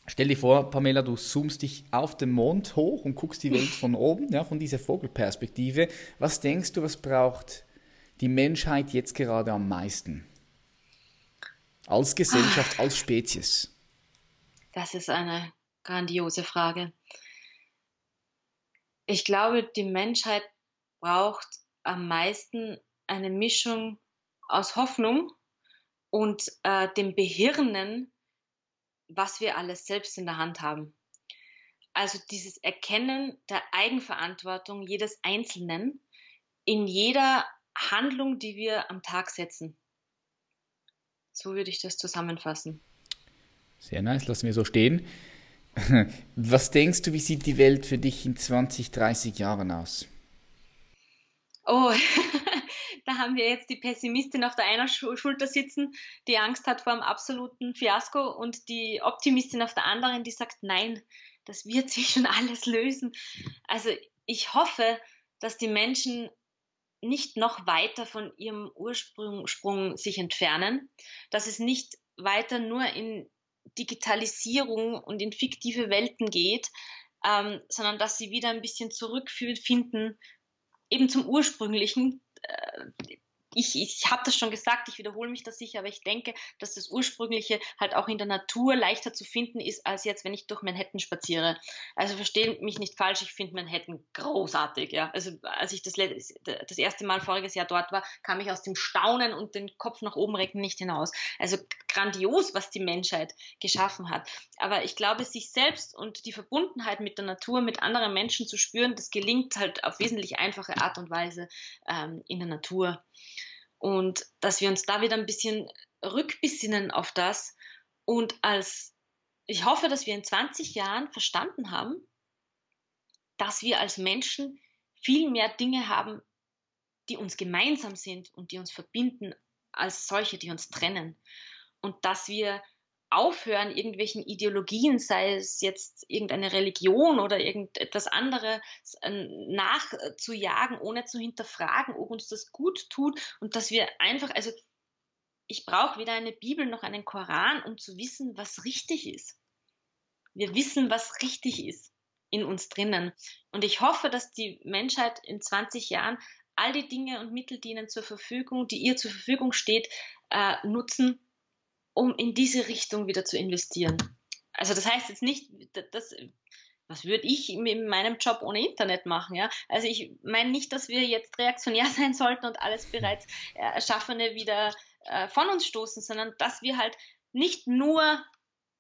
Stell dir vor, Pamela, du zoomst dich auf den Mond hoch und guckst die Welt von oben, ja, von dieser Vogelperspektive. Was denkst du, was braucht die Menschheit jetzt gerade am meisten? Als Gesellschaft, ah. als Spezies? Das ist eine grandiose Frage. Ich glaube, die Menschheit braucht am meisten eine Mischung aus Hoffnung und äh, dem Behirnen was wir alles selbst in der Hand haben. Also dieses Erkennen der Eigenverantwortung jedes Einzelnen in jeder Handlung, die wir am Tag setzen. So würde ich das zusammenfassen. Sehr nice, lassen wir so stehen. [LAUGHS] Was denkst du, wie sieht die Welt für dich in 20, 30 Jahren aus? Oh, [LAUGHS] da haben wir jetzt die Pessimistin auf der einen Schulter sitzen, die Angst hat vor einem absoluten Fiasko und die Optimistin auf der anderen, die sagt, nein, das wird sich schon alles lösen. Also ich hoffe, dass die Menschen nicht noch weiter von ihrem Ursprung Sprung sich entfernen, dass es nicht weiter nur in Digitalisierung und in fiktive Welten geht, ähm, sondern dass sie wieder ein bisschen zurückfinden eben zum ursprünglichen, äh, ich, ich habe das schon gesagt, ich wiederhole mich das sicher, aber ich denke, dass das Ursprüngliche halt auch in der Natur leichter zu finden ist, als jetzt, wenn ich durch Manhattan spaziere. Also verstehe mich nicht falsch, ich finde Manhattan großartig. Ja. Also als ich das, das erste Mal voriges Jahr dort war, kam ich aus dem Staunen und den Kopf nach oben recken nicht hinaus. Also grandios, was die Menschheit geschaffen hat. Aber ich glaube, sich selbst und die Verbundenheit mit der Natur, mit anderen Menschen zu spüren, das gelingt halt auf wesentlich einfache Art und Weise ähm, in der Natur. Und dass wir uns da wieder ein bisschen rückbesinnen auf das und als, ich hoffe, dass wir in 20 Jahren verstanden haben, dass wir als Menschen viel mehr Dinge haben, die uns gemeinsam sind und die uns verbinden, als solche, die uns trennen. Und dass wir aufhören, irgendwelchen Ideologien, sei es jetzt irgendeine Religion oder irgendetwas anderes, äh, nachzujagen, ohne zu hinterfragen, ob uns das gut tut und dass wir einfach, also ich brauche weder eine Bibel noch einen Koran, um zu wissen, was richtig ist. Wir wissen, was richtig ist in uns drinnen. Und ich hoffe, dass die Menschheit in 20 Jahren all die Dinge und Mittel, die ihnen zur Verfügung, die ihr zur Verfügung steht, äh, nutzen, um in diese Richtung wieder zu investieren. Also das heißt jetzt nicht, dass, was würde ich in meinem Job ohne Internet machen? Ja? Also ich meine nicht, dass wir jetzt reaktionär [LAUGHS] sein sollten und alles bereits Erschaffene wieder äh, von uns stoßen, sondern dass wir halt nicht nur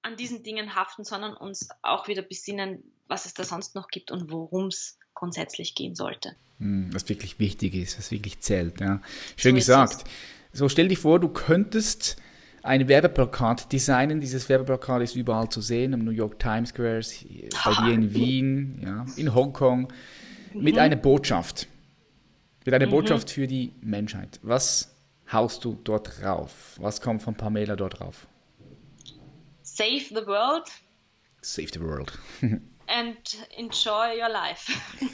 an diesen Dingen haften, sondern uns auch wieder besinnen, was es da sonst noch gibt und worum es grundsätzlich gehen sollte. Hm, was wirklich wichtig ist, was wirklich zählt. Ja. Schön so gesagt. So stell dir vor, du könntest ein Werbeplakat designen. Dieses Werbeplakat ist überall zu sehen, im New York Times Square, bei dir in Wien, ja, in Hongkong, mit mhm. einer Botschaft. Mit einer mhm. Botschaft für die Menschheit. Was haust du dort drauf? Was kommt von Pamela dort drauf? Save the world. Save the world. [LAUGHS] and enjoy your life. [LAUGHS]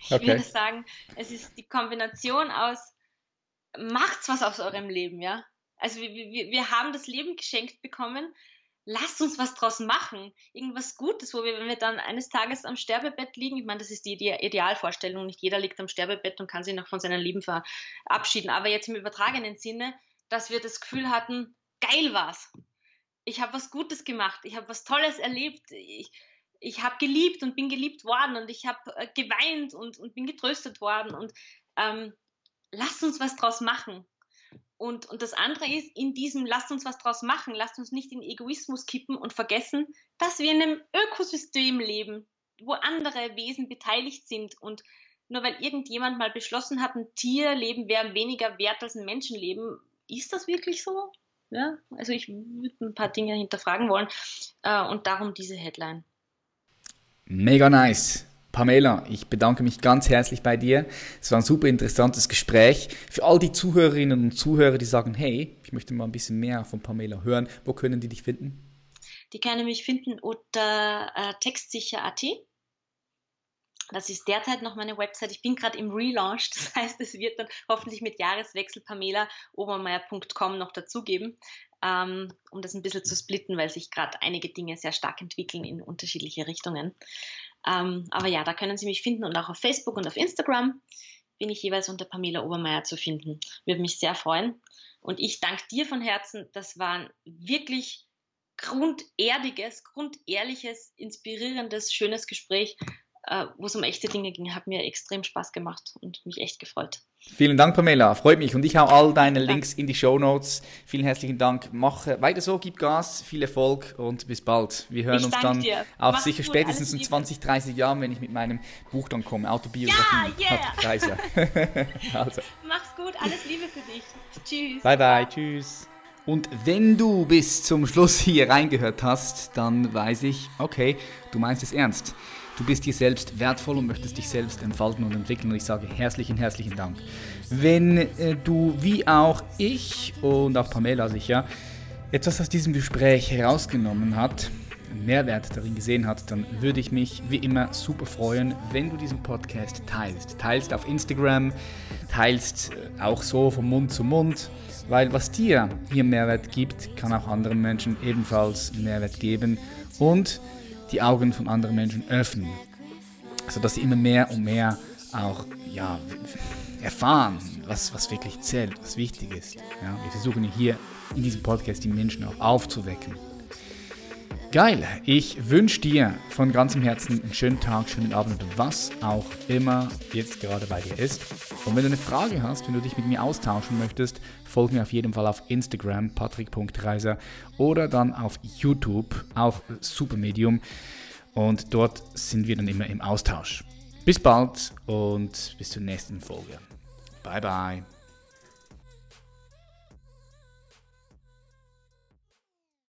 Ich okay. würde sagen, es ist die Kombination aus macht's was aus eurem Leben, ja? Also wir, wir, wir haben das Leben geschenkt bekommen. Lasst uns was draus machen. Irgendwas Gutes, wo wir, wenn wir dann eines Tages am Sterbebett liegen, ich meine, das ist die Idealvorstellung, nicht jeder liegt am Sterbebett und kann sich noch von seinem Leben verabschieden, aber jetzt im übertragenen Sinne, dass wir das Gefühl hatten, geil war's. Ich habe was Gutes gemacht, ich habe was Tolles erlebt, ich, ich habe geliebt und bin geliebt worden und ich habe äh, geweint und, und bin getröstet worden und ähm, lasst uns was draus machen. Und, und das andere ist, in diesem lasst uns was draus machen, lasst uns nicht in Egoismus kippen und vergessen, dass wir in einem Ökosystem leben, wo andere Wesen beteiligt sind. Und nur weil irgendjemand mal beschlossen hat, ein Tierleben wäre weniger wert als ein Menschenleben, ist das wirklich so? Ja, also ich würde ein paar Dinge hinterfragen wollen äh, und darum diese Headline. Mega nice. Pamela, ich bedanke mich ganz herzlich bei dir. Es war ein super interessantes Gespräch. Für all die Zuhörerinnen und Zuhörer, die sagen, hey, ich möchte mal ein bisschen mehr von Pamela hören, wo können die dich finden? Die können mich finden unter äh, textsicher.at. Das ist derzeit noch meine Website. Ich bin gerade im Relaunch, das [LAUGHS] heißt, es wird dann hoffentlich mit Jahreswechsel Pamela obermeier.com noch dazugeben, ähm, um das ein bisschen zu splitten, weil sich gerade einige Dinge sehr stark entwickeln in unterschiedliche Richtungen. Ähm, aber ja, da können Sie mich finden und auch auf Facebook und auf Instagram bin ich jeweils unter Pamela Obermeier zu finden. Würde mich sehr freuen. Und ich danke dir von Herzen. Das war ein wirklich grunderdiges, grundehrliches, inspirierendes, schönes Gespräch äh, wo es um echte Dinge ging, hat mir extrem Spaß gemacht und mich echt gefreut. Vielen Dank, Pamela. Freut mich. Und ich hau all deine Links in die Show Notes. Vielen herzlichen Dank. Mach weiter so, gib Gas, viel Erfolg und bis bald. Wir hören ich uns dann dir. auch Mach's sicher gut, spätestens in 20, 30 Jahren, wenn ich mit meinem Buch dann komme. Autobiografie. Ja, yeah. [LAUGHS] also. Mach's gut, alles Liebe für dich. Tschüss. Bye, bye. Tschüss. Und wenn du bis zum Schluss hier reingehört hast, dann weiß ich, okay, du meinst es ernst. Du bist dir selbst wertvoll und möchtest dich selbst entfalten und entwickeln. Und ich sage herzlichen, herzlichen Dank. Wenn äh, du, wie auch ich und auch Pamela sicher, etwas aus diesem Gespräch herausgenommen hat, einen Mehrwert darin gesehen hat, dann würde ich mich wie immer super freuen, wenn du diesen Podcast teilst. Teilst auf Instagram, teilst äh, auch so von Mund zu Mund, weil was dir hier Mehrwert gibt, kann auch anderen Menschen ebenfalls Mehrwert geben. Und die Augen von anderen Menschen öffnen, sodass sie immer mehr und mehr auch ja, erfahren, was, was wirklich zählt, was wichtig ist. Ja, wir versuchen hier in diesem Podcast die Menschen auch aufzuwecken. Geil, ich wünsche dir von ganzem Herzen einen schönen Tag, schönen Abend und was auch immer jetzt gerade bei dir ist. Und wenn du eine Frage hast, wenn du dich mit mir austauschen möchtest, folge mir auf jeden Fall auf Instagram, patrick.reiser oder dann auf YouTube, auch super Medium. Und dort sind wir dann immer im Austausch. Bis bald und bis zur nächsten Folge. Bye bye.